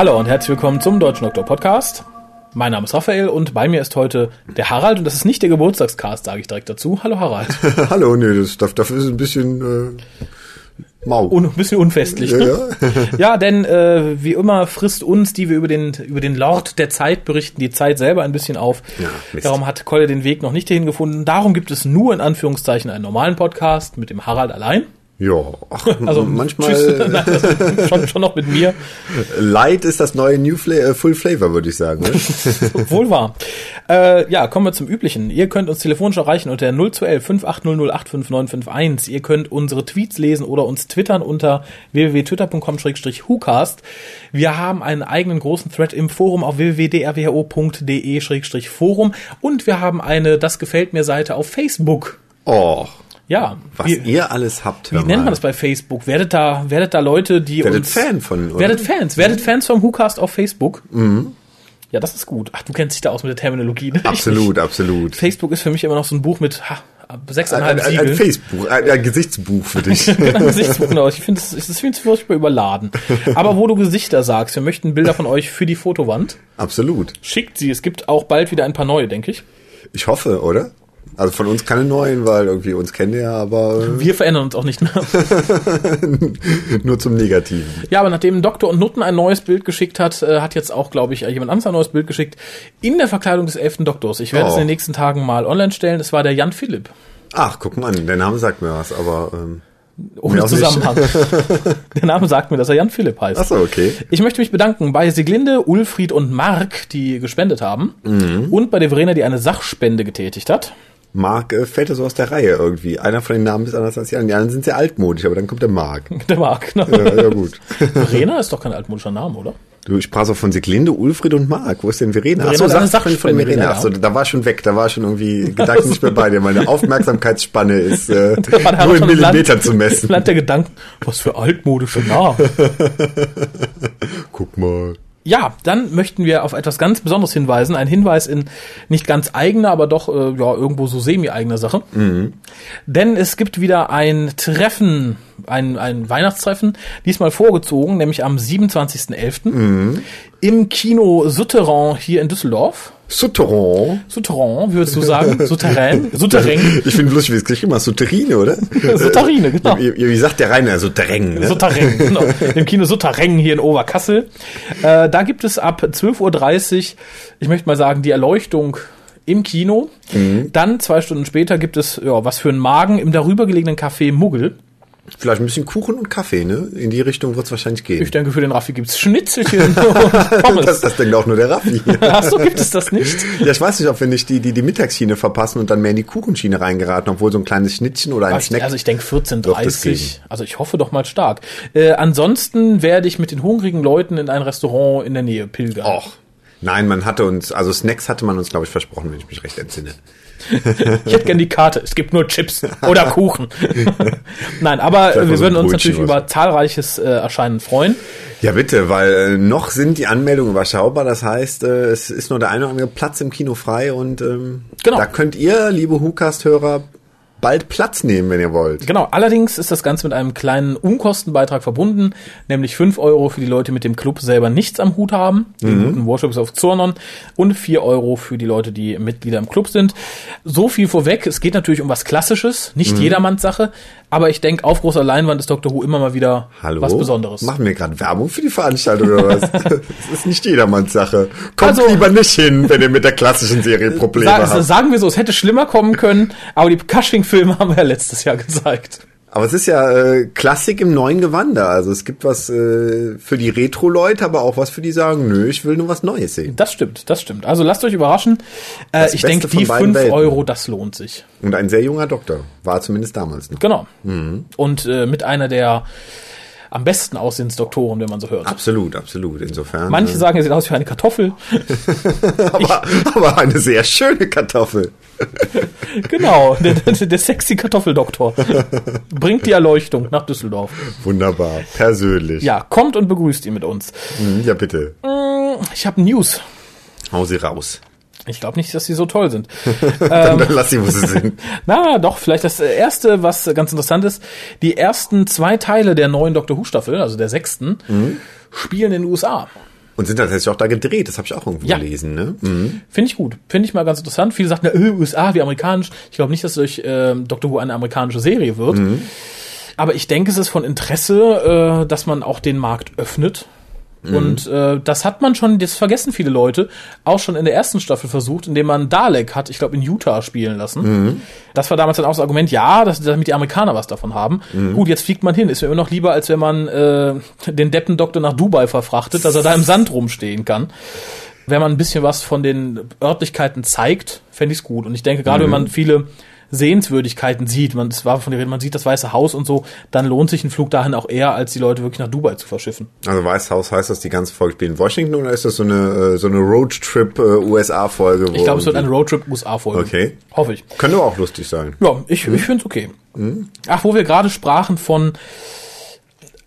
Hallo und herzlich willkommen zum Deutschen Doktor Podcast. Mein Name ist Raphael und bei mir ist heute der Harald und das ist nicht der Geburtstagscast, sage ich direkt dazu. Hallo Harald. Hallo, nee, das, dafür ist ein bisschen äh, mau. Un, ein bisschen unfestlich. Ne? Ja, ja. ja denn äh, wie immer frisst uns, die wir über den, über den Lord der Zeit berichten, die Zeit selber ein bisschen auf. Ja, Darum hat Kolle den Weg noch nicht hierhin gefunden. Darum gibt es nur in Anführungszeichen einen normalen Podcast mit dem Harald allein. Ja, ach, also manchmal Nein, also schon, schon noch mit mir. Light ist das neue New Fla äh, Full Flavor, würde ich sagen. Ne? Wohl wahr. Äh, ja, kommen wir zum Üblichen. Ihr könnt uns telefonisch erreichen unter 0211 5800 Ihr könnt unsere Tweets lesen oder uns twittern unter www.twitter.com-whocast. Wir haben einen eigenen großen Thread im Forum auf www.drwho.de-forum und wir haben eine Das gefällt mir Seite auf Facebook. Oh. Ja. Was wie, ihr alles habt. Wie nennt man das bei Facebook? Werdet da, werdet da Leute, die werdet uns... Fan von, oder? Werdet Fans. Werdet Fans vom WhoCast auf Facebook. Mhm. Ja, das ist gut. Ach, du kennst dich da aus mit der Terminologie. Ne? Absolut, absolut. Facebook ist für mich immer noch so ein Buch mit ha, sechseinhalb ein, ein, ein Facebook, ein, ein, Gesichtsbuch für dich. ein Gesichtsbuch, genau. Ich finde, es ist viel zu furchtbar überladen. Aber wo du Gesichter sagst, wir möchten Bilder von euch für die Fotowand. Absolut. Schickt sie. Es gibt auch bald wieder ein paar neue, denke ich. Ich hoffe, oder? Also von uns keine neuen, weil irgendwie uns kennen ja, aber. Wir verändern uns auch nicht mehr. Nur zum Negativen. Ja, aber nachdem Doktor und Nutten ein neues Bild geschickt hat, äh, hat jetzt auch, glaube ich, jemand anderes ein neues Bild geschickt. In der Verkleidung des elften Doktors. Ich werde oh. es in den nächsten Tagen mal online stellen. Es war der Jan Philipp. Ach, guck mal, der Name sagt mir was, aber. Ähm ohne Zusammenhang. Der Name sagt mir, dass er Jan Philipp heißt. Ach so, okay. Ich möchte mich bedanken bei Siglinde, Ulfried und Mark, die gespendet haben. Mhm. Und bei der Verena, die eine Sachspende getätigt hat. Mark äh, fällt ja so aus der Reihe irgendwie. Einer von den Namen ist anders als die anderen. Die anderen sind sehr altmodisch, aber dann kommt der Mark. Der Mark, genau. Ja, ja gut. Verena ist doch kein altmodischer Name, oder? Du, ich sprach so von Siglinde, Ulfried und Mark. Wo ist denn Verena? Verena Achso, sag von, von Verena. Achso, da war schon weg. Da war schon irgendwie Gedanken nicht mehr bei dir. Meine Aufmerksamkeitsspanne ist äh, nur in Millimeter Land, zu messen. Land der Gedanken, was für altmodische Namen. Guck mal. Ja, dann möchten wir auf etwas ganz Besonderes hinweisen. Ein Hinweis in nicht ganz eigener, aber doch äh, ja irgendwo so semi-eigener Sache. Mhm. Denn es gibt wieder ein Treffen, ein, ein Weihnachtstreffen, diesmal vorgezogen, nämlich am 27.11. Mhm. im Kino Souterrain hier in Düsseldorf. Souterrain. Souterrain, würdest du sagen? Souterrain? Souterrain. Ich finde lustig, wie es geschrieben hast. Souterrine, oder? Souterrine, genau. Wie, wie sagt der Rainer? Souterrain, ne? Souterrain, genau. Im Kino Souterrain hier in Oberkassel. Äh, da gibt es ab 12.30 Uhr, ich möchte mal sagen, die Erleuchtung im Kino. Mhm. Dann zwei Stunden später gibt es, ja, was für einen Magen im darüber gelegenen Café Muggel. Vielleicht ein bisschen Kuchen und Kaffee, ne? In die Richtung wird es wahrscheinlich gehen. Ich denke, für den Raffi gibt's Schnitzelchen und Pommes. das, das denkt auch nur der Raffi. Ach so, gibt es das nicht? Ja, ich weiß nicht, ob wir nicht die, die, die Mittagsschiene verpassen und dann mehr in die Kuchenschiene reingeraten, obwohl so ein kleines Schnittchen oder ein also Snack. Also ich denke 14.30 Also ich hoffe doch mal stark. Äh, ansonsten werde ich mit den hungrigen Leuten in ein Restaurant in der Nähe pilgern. Och. Nein, man hatte uns, also Snacks hatte man uns, glaube ich, versprochen, wenn ich mich recht entsinne. Ich hätte gern die Karte. Es gibt nur Chips oder Kuchen. Nein, aber wir würden uns natürlich was. über zahlreiches äh, Erscheinen freuen. Ja, bitte, weil äh, noch sind die Anmeldungen überschaubar. Das heißt, äh, es ist nur der eine oder andere Platz im Kino frei und ähm, genau. da könnt ihr, liebe WhoCast-Hörer, bald Platz nehmen, wenn ihr wollt. Genau, allerdings ist das Ganze mit einem kleinen Unkostenbeitrag verbunden, nämlich fünf Euro für die Leute mit dem Club selber nichts am Hut haben, den mhm. guten Worships auf Zornon, und vier Euro für die Leute, die Mitglieder im Club sind. So viel vorweg, es geht natürlich um was Klassisches, nicht mhm. jedermanns Sache, aber ich denke, auf großer Leinwand ist Dr. Who immer mal wieder Hallo? was Besonderes. Machen wir gerade Werbung für die Veranstaltung oder was? das ist nicht jedermanns Sache. Kommt also, lieber nicht hin, wenn ihr mit der klassischen Serie Probleme sag, habt. Sagen wir so, es hätte schlimmer kommen können, aber die Cushing Filme haben wir ja letztes Jahr gezeigt. Aber es ist ja äh, Klassik im neuen Gewande. Also es gibt was äh, für die Retro-Leute, aber auch was für die sagen, nö, ich will nur was Neues sehen. Das stimmt, das stimmt. Also lasst euch überraschen. Äh, ich denke, die fünf Euro, das lohnt sich. Und ein sehr junger Doktor. War zumindest damals noch. Genau. Mhm. Und äh, mit einer der am besten aussehendes Doktoren, wenn man so hört. Absolut, absolut. Insofern. Manche äh, sagen, er sieht aus wie eine Kartoffel. aber, aber eine sehr schöne Kartoffel. genau, der, der, der sexy Kartoffeldoktor bringt die Erleuchtung nach Düsseldorf. Wunderbar, persönlich. Ja, kommt und begrüßt ihn mit uns. Mhm, ja, bitte. Mm, ich habe News. Hau sie raus. Ich glaube nicht, dass sie so toll sind. dann, dann lass sie, wo sie sind. Na, doch, vielleicht das erste, was ganz interessant ist. Die ersten zwei Teile der neuen Doctor Who Staffel, also der sechsten, mhm. spielen in den USA. Und sind tatsächlich auch da gedreht, das habe ich auch irgendwo ja. gelesen. Ne? Mhm. Finde ich gut, finde ich mal ganz interessant. Viele sagen, äh, USA, wie amerikanisch. Ich glaube nicht, dass durch äh, Doctor Who eine amerikanische Serie wird. Mhm. Aber ich denke, es ist von Interesse, äh, dass man auch den Markt öffnet Mhm. Und äh, das hat man schon, das vergessen viele Leute, auch schon in der ersten Staffel versucht, indem man Dalek hat, ich glaube, in Utah spielen lassen. Mhm. Das war damals dann auch das Argument, ja, dass, damit die Amerikaner was davon haben. Mhm. Gut, jetzt fliegt man hin. Ist mir immer noch lieber, als wenn man äh, den Deppendoktor nach Dubai verfrachtet, dass er da im Sand rumstehen kann. Wenn man ein bisschen was von den Örtlichkeiten zeigt, fände ich es gut. Und ich denke, gerade wenn mhm. man viele Sehenswürdigkeiten sieht, man, das war von der Rede, man sieht das Weiße Haus und so, dann lohnt sich ein Flug dahin auch eher, als die Leute wirklich nach Dubai zu verschiffen. Also Weißes Haus heißt das die ganze Folge spielt in Washington oder ist das so eine, äh, so eine Roadtrip äh? Ich glaube, es wird eine Roadtrip USA-Folge. Okay. Hoffe ich. Könnte auch lustig sein. Ja, ich, ich finde es okay. Mhm. Ach, wo wir gerade sprachen von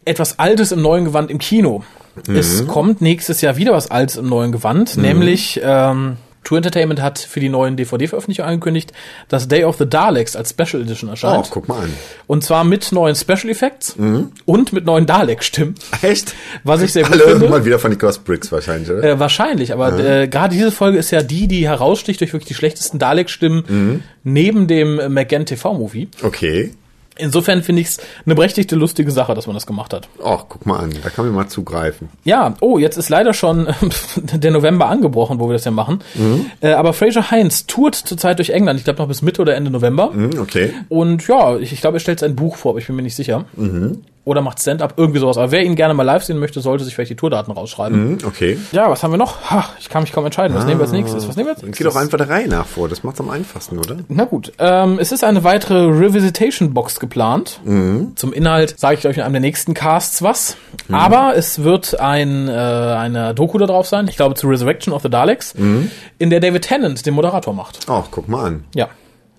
etwas Altes im neuen Gewand im Kino. Mhm. Es kommt nächstes Jahr wieder was Altes im neuen Gewand, mhm. nämlich ähm, True Entertainment hat für die neuen DVD-Veröffentlichungen angekündigt, dass Day of the Daleks als Special Edition erscheint. Oh, guck mal an. Und zwar mit neuen Special Effects mhm. und mit neuen Dalek-Stimmen. Echt? Was ich sehr gut Alle finde. mal wieder von Ghost Bricks wahrscheinlich, oder? Äh, wahrscheinlich, aber mhm. äh, gerade diese Folge ist ja die, die heraussticht durch wirklich die schlechtesten Dalek-Stimmen mhm. neben dem McGann TV-Movie. Okay. Insofern finde ich es eine berechtigte, lustige Sache, dass man das gemacht hat. Ach, guck mal an, da kann man mal zugreifen. Ja, oh, jetzt ist leider schon der November angebrochen, wo wir das ja machen. Mhm. Äh, aber Fraser Heinz tourt zurzeit durch England, ich glaube noch bis Mitte oder Ende November. Mhm, okay. Und ja, ich, ich glaube, er stellt sein Buch vor, aber ich bin mir nicht sicher. Mhm oder macht Stand-up, irgendwie sowas. Aber wer ihn gerne mal live sehen möchte, sollte sich vielleicht die Tourdaten rausschreiben. Mhm, okay. Ja, was haben wir noch? Ha, ich kann mich kaum entscheiden. Was ah, nehmen wir als nächstes? Was nehmen wir als nächstes? Geh doch einfach der Reihe nach vor. Das macht's am einfachsten, oder? Na gut. Ähm, es ist eine weitere Revisitation-Box geplant. Mhm. Zum Inhalt sage ich euch in einem der nächsten Casts was. Mhm. Aber es wird ein, äh, eine Doku da drauf sein. Ich glaube zu Resurrection of the Daleks. Mhm. In der David Tennant den Moderator macht. Ach, guck mal an. Ja.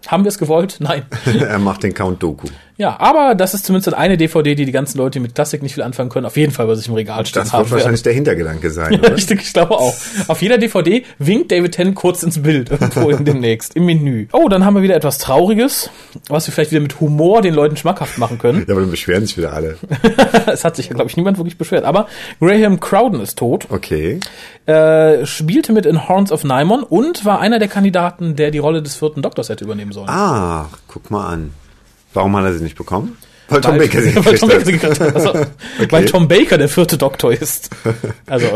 Haben wir es gewollt? Nein. er macht den Count Doku. Ja, aber das ist zumindest eine DVD, die die ganzen Leute, die mit Klassik nicht viel anfangen können, auf jeden Fall bei sich im Regal stehen das haben. Das wird wahrscheinlich der Hintergedanke sein, ja, oder? Ich, ich glaube auch. Auf jeder DVD winkt David Tennant kurz ins Bild irgendwo in demnächst, im Menü. Oh, dann haben wir wieder etwas Trauriges, was wir vielleicht wieder mit Humor den Leuten schmackhaft machen können. Ja, aber dann beschweren sich wieder alle. es hat sich, glaube ich, niemand wirklich beschwert. Aber Graham Crowden ist tot. Okay. Äh, spielte mit in Horns of Nymon und war einer der Kandidaten, der die Rolle des vierten Doktors hätte übernehmen sollen. Ah, guck mal an. Warum hat er sie nicht bekommen? Weil Tom Baker sie gekriegt Tom Baker hat. Also, okay. Weil Tom Baker der vierte Doktor ist. Also,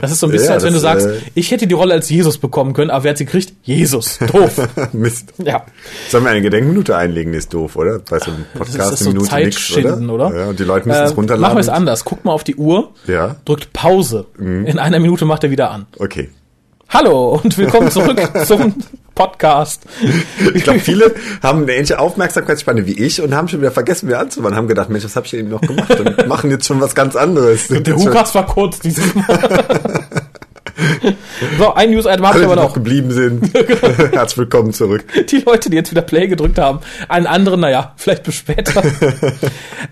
das ist so ein bisschen, ja, als wenn du sagst, äh, ich hätte die Rolle als Jesus bekommen können, aber wer hat sie gekriegt? Jesus. Doof. Mist. Ja. Sollen wir eine Gedenkminute einlegen? Ist doof, oder? Bei so einem Podcast das ist, das eine Minute nix, oder? oder? Ja, und die Leute müssen äh, es runterladen. Machen wir es anders. Guck mal auf die Uhr. Ja. Drückt Pause. Mhm. In einer Minute macht er wieder an. Okay. Hallo und willkommen zurück zum Podcast. Ich glaube, viele haben eine ähnliche Aufmerksamkeitsspanne wie ich und haben schon wieder vergessen, mir anzumachen, haben gedacht, Mensch, was habe ich denn eben noch gemacht und machen jetzt schon was ganz anderes. Der Hukas war kurz dieses Mal. So, ein News-Item habe ich aber noch. noch geblieben sind. Herzlich willkommen zurück. Die Leute, die jetzt wieder Play gedrückt haben. Einen anderen, naja, vielleicht bis später.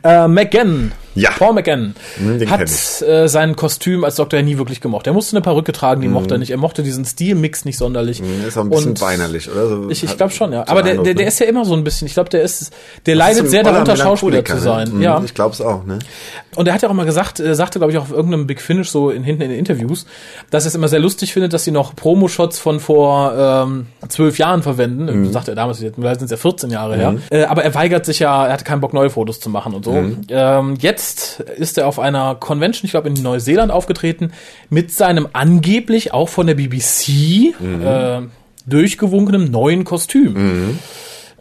äh, McGann. Ja. Paul McGann hm, hat äh, sein Kostüm als Doktor nie wirklich gemocht. Er musste eine Perücke tragen, die mhm. mochte er nicht. Er mochte diesen Stilmix nicht sonderlich. Mhm, ist auch ein bisschen Und weinerlich, oder? So ich ich glaube schon, ja. Aber der, der, der ne? ist ja immer so ein bisschen, ich glaube, der ist, der das leidet ist sehr darunter, Schauspieler zu sein. Ne? Ja. Ich glaube es auch, ne? Und er hat ja auch mal gesagt, er sagte, glaube ich, auch auf irgendeinem Big Finish so in, hinten in den Interviews, dass er es immer sehr lustig findet, dass sie noch Promo-Shots von vor ähm, zwölf Jahren verwenden. Mhm. Sagt er damals, sind es ja 14 Jahre mhm. her. Äh, aber er weigert sich ja, er hatte keinen Bock, neue Fotos zu machen und so. Mhm. Ähm, jetzt ist er auf einer Convention, ich glaube in Neuseeland aufgetreten, mit seinem angeblich auch von der BBC mhm. äh, durchgewunkenem neuen Kostüm. Mhm.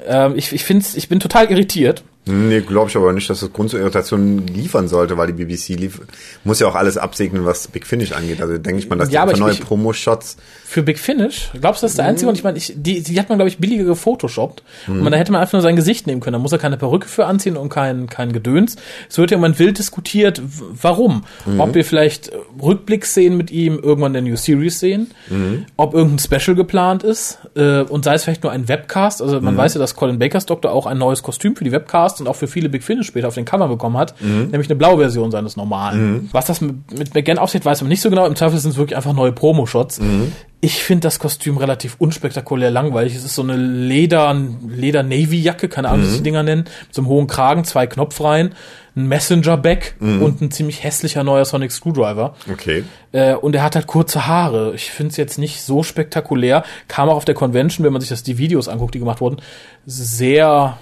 Ähm, ich ich, find's, ich bin total irritiert. Nee, glaube ich aber nicht, dass das Grund zur Irritation liefern sollte, weil die BBC lief, muss ja auch alles absegnen, was Big Finish angeht. Also denke ich mal, dass ja, die neue Promo-Shots für Big Finish? Glaubst du, das ist der einzige? Und ich meine, ich, die, die hat man, glaube ich, billiger gefotoshoppt. Mhm. Und man, da hätte man einfach nur sein Gesicht nehmen können. Da muss er keine Perücke für anziehen und kein, kein Gedöns. Es wird ja immer wild diskutiert, warum. Mhm. Ob wir vielleicht Rückblickszenen mit ihm irgendwann in der New Series sehen. Mhm. Ob irgendein Special geplant ist. Äh, und sei es vielleicht nur ein Webcast. Also man mhm. weiß ja, dass Colin Bakers Doktor auch ein neues Kostüm für die Webcasts gepasst und auch für viele Big Finish später auf den Cover bekommen hat, mhm. nämlich eine blaue Version seines normalen. Mhm. Was das mit, McGann aussieht, weiß man nicht so genau. Im Zweifel sind es wirklich einfach neue Promo-Shots. Mhm. Ich finde das Kostüm relativ unspektakulär langweilig. Es ist so eine Leder, Leder-Navy-Jacke, keine Ahnung, wie sie die Dinger nennen, mit so einem hohen Kragen, zwei Knopfreihen ein Messenger-Bag mhm. und ein ziemlich hässlicher neuer Sonic Screwdriver. Okay. Äh, und er hat halt kurze Haare. Ich finde es jetzt nicht so spektakulär. Kam auch auf der Convention, wenn man sich das die Videos anguckt, die gemacht wurden, sehr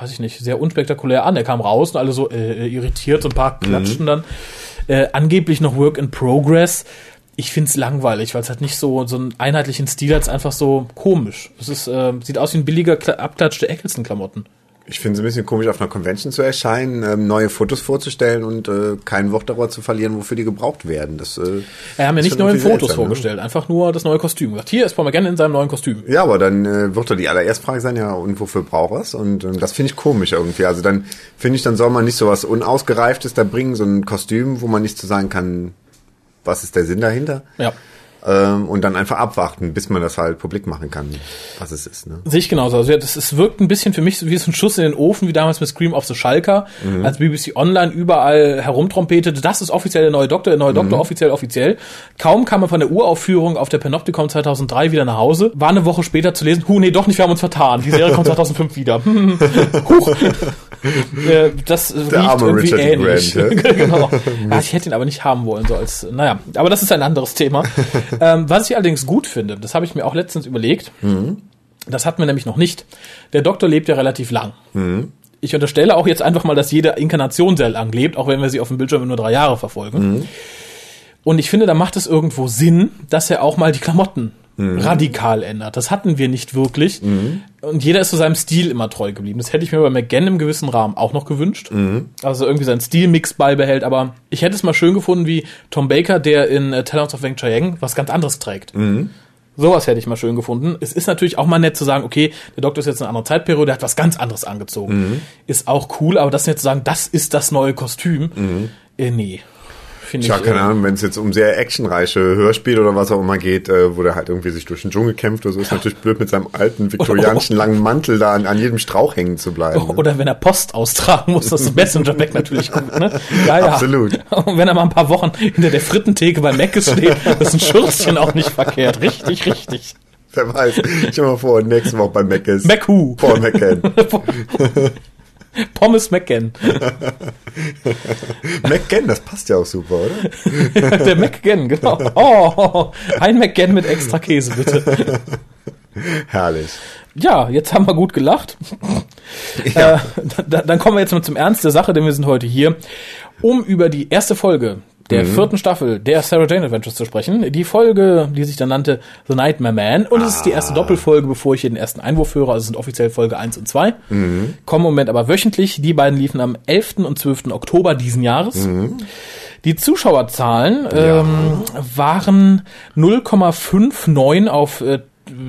weiß ich nicht, sehr unspektakulär an. Er kam raus und alle so äh, irritiert, so ein paar klatschen mhm. dann. Äh, angeblich noch Work in Progress. Ich find's langweilig, weil es halt nicht so so einen einheitlichen Stil hat, einfach so komisch. Es ist, äh, sieht aus wie ein billiger abklatschte Eccleston-Klamotten. Ich finde es ein bisschen komisch, auf einer Convention zu erscheinen, ähm, neue Fotos vorzustellen und äh, kein Wort darüber zu verlieren, wofür die gebraucht werden. Das, äh, er haben ja nicht neue Fotos seltsam, ne? vorgestellt, ne? einfach nur das neue Kostüm. Gesagt, hier ist Paul McGann in seinem neuen Kostüm. Ja, aber dann äh, wird doch die allererste Frage sein, ja, und wofür braucht er es? Und ähm, das finde ich komisch irgendwie. Also dann finde ich, dann soll man nicht so was Unausgereiftes da bringen, so ein Kostüm, wo man nicht zu so sagen kann, was ist der Sinn dahinter? Ja ähm, und dann einfach abwarten, bis man das halt publik machen kann, was es ist. Ne? Sehe ich genauso. Also ja, das, es wirkt ein bisschen für mich wie so ein Schuss in den Ofen, wie damals mit Scream of the Schalker, mhm. als BBC Online überall herumtrompetete, das ist offiziell der neue Doktor, der neue Doktor, mhm. offiziell, offiziell. Kaum kam er von der Uraufführung auf der Panopticon 2003 wieder nach Hause, war eine Woche später zu lesen, hu, nee, doch nicht, wir haben uns vertan. Die Serie kommt 2005 wieder. Huch. Äh, das der riecht irgendwie Richard ähnlich. Grant, ja? genau. Ich hätte ihn aber nicht haben wollen, so als, naja, aber das ist ein anderes Thema. Ähm, was ich allerdings gut finde, das habe ich mir auch letztens überlegt, mhm. das hatten wir nämlich noch nicht. Der Doktor lebt ja relativ lang. Mhm. Ich unterstelle auch jetzt einfach mal, dass jede Inkarnation sehr lang lebt, auch wenn wir sie auf dem Bildschirm nur drei Jahre verfolgen. Mhm. Und ich finde, da macht es irgendwo Sinn, dass er auch mal die Klamotten mhm. radikal ändert. Das hatten wir nicht wirklich. Mhm. Und jeder ist zu seinem Stil immer treu geblieben. Das hätte ich mir bei McGann im gewissen Rahmen auch noch gewünscht. Mhm. Also irgendwie seinen Stilmix beibehält. Aber ich hätte es mal schön gefunden, wie Tom Baker, der in äh, Talents of Weng Chiang was ganz anderes trägt. Mhm. Sowas hätte ich mal schön gefunden. Es ist natürlich auch mal nett zu sagen, okay, der Doktor ist jetzt in einer anderen Zeitperiode, der hat was ganz anderes angezogen. Mhm. Ist auch cool, aber das jetzt zu sagen, das ist das neue Kostüm, mhm. äh, nee finde ich. Ja, keine Ahnung, wenn es jetzt um sehr actionreiche Hörspiele oder was auch immer geht, äh, wo der halt irgendwie sich durch den Dschungel kämpft oder so, ist natürlich blöd, mit seinem alten viktorianischen langen Mantel da an, an jedem Strauch hängen zu bleiben. Oder wenn er Post austragen muss, das ist Messenger weg natürlich gut, ne? Ja, ja. Absolut. Und wenn er mal ein paar Wochen hinter der Frittentheke bei Meckes steht, ist ein Schürzchen auch nicht verkehrt. Richtig, richtig. Wer weiß. Ich stell mal vor, nächste Woche bei Meckes. Mecku. Paul McCann. Pommes McGann. McGann, das passt ja auch super, oder? Der McGann, genau. Oh, ein McGann mit extra Käse, bitte. Herrlich. Ja, jetzt haben wir gut gelacht. Ja. Äh, dann kommen wir jetzt mal zum Ernst der Sache, denn wir sind heute hier, um über die erste Folge der mhm. vierten Staffel der Sarah Jane Adventures zu sprechen. Die Folge, die sich dann nannte The Nightmare Man. Und ah. es ist die erste ah. Doppelfolge, bevor ich hier den ersten Einwurf höre. Also es sind offiziell Folge 1 und 2. Mhm. Kommen im Moment aber wöchentlich. Die beiden liefen am 11. und 12. Oktober diesen Jahres. Mhm. Die Zuschauerzahlen ja. ähm, waren 0,59 auf äh,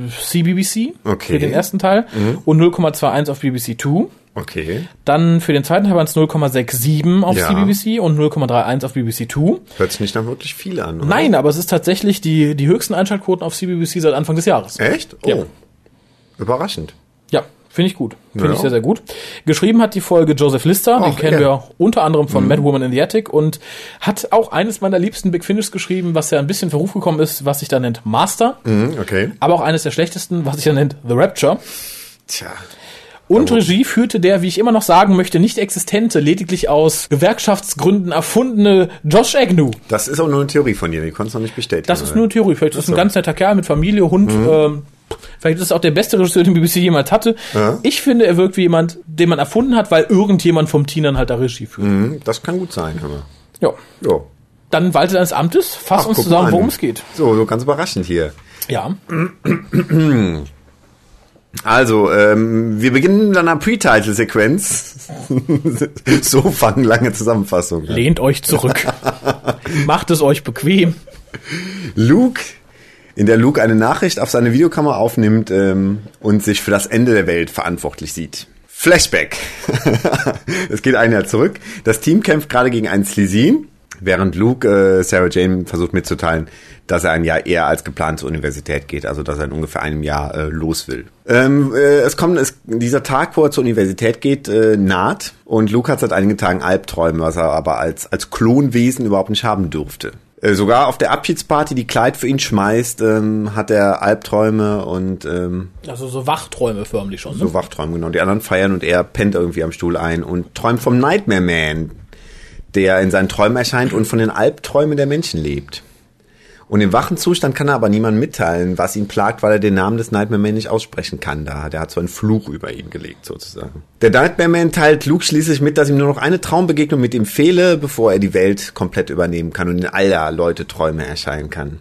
CBBC okay. für den ersten Teil mhm. und 0,21 auf BBC 2. Okay. Dann für den zweiten Teil waren es 0,67 auf ja. CBBC und 0,31 auf BBC 2. Hört sich nicht dann wirklich viel an, oder? Nein, aber es ist tatsächlich die, die höchsten Einschaltquoten auf CBBC seit Anfang des Jahres. Echt? Oh. Ja. Überraschend. Ja, finde ich gut. Finde ja. ich sehr, sehr gut. Geschrieben hat die Folge Joseph Lister, den kennen ja. wir unter anderem von mhm. Mad Woman in the Attic und hat auch eines meiner liebsten Big Finish geschrieben, was ja ein bisschen Verruf gekommen ist, was sich da nennt Master. Mhm, okay. Aber auch eines der schlechtesten, was sich da nennt The Rapture. Tja. Und Regie führte der, wie ich immer noch sagen möchte, nicht existente, lediglich aus Gewerkschaftsgründen erfundene Josh Agnew. Das ist auch nur eine Theorie von dir, die konntest du noch nicht bestätigen. Das ist nur eine Theorie. Vielleicht ist das ein ganz netter Kerl mit Familie, Hund. Mhm. Ähm, vielleicht ist es auch der beste Regisseur, den BBC jemals hatte. Ja. Ich finde, er wirkt wie jemand, den man erfunden hat, weil irgendjemand vom dann halt da Regie führt. Mhm, das kann gut sein. Aber. Ja. ja. Dann walte deines Amtes, fass Ach, uns zusammen, worum es geht. So, so ganz überraschend hier. Ja. Also, ähm, wir beginnen mit einer Pre-Title-Sequenz. so fangen lange Zusammenfassungen. Lehnt euch zurück. Macht es euch bequem. Luke, in der Luke eine Nachricht auf seine Videokamera aufnimmt ähm, und sich für das Ende der Welt verantwortlich sieht. Flashback. es geht ein Jahr zurück. Das Team kämpft gerade gegen einen Slesin Während Luke äh, Sarah Jane versucht mitzuteilen, dass er ein Jahr eher als geplant zur Universität geht, also dass er in ungefähr einem Jahr äh, los will. Ähm, äh, es kommt, es, dieser Tag, wo er zur Universität geht, äh, naht und Luke hat seit einigen Tagen Albträume, was er aber als, als Klonwesen überhaupt nicht haben durfte. Äh, sogar auf der Abschiedsparty, die Kleid für ihn schmeißt, ähm, hat er Albträume und ähm, Also so Wachträume förmlich schon. Ne? so Wachträume, genau. Die anderen feiern und er pennt irgendwie am Stuhl ein und träumt vom Nightmare Man, der in seinen Träumen erscheint und von den Albträumen der Menschen lebt. Und im wachen Zustand kann er aber niemandem mitteilen, was ihn plagt, weil er den Namen des Nightmare Man nicht aussprechen kann. Da, der hat so einen Fluch über ihn gelegt, sozusagen. Der Nightmare Man teilt Luke schließlich mit, dass ihm nur noch eine Traumbegegnung mit ihm fehle, bevor er die Welt komplett übernehmen kann und in aller Leute Träume erscheinen kann.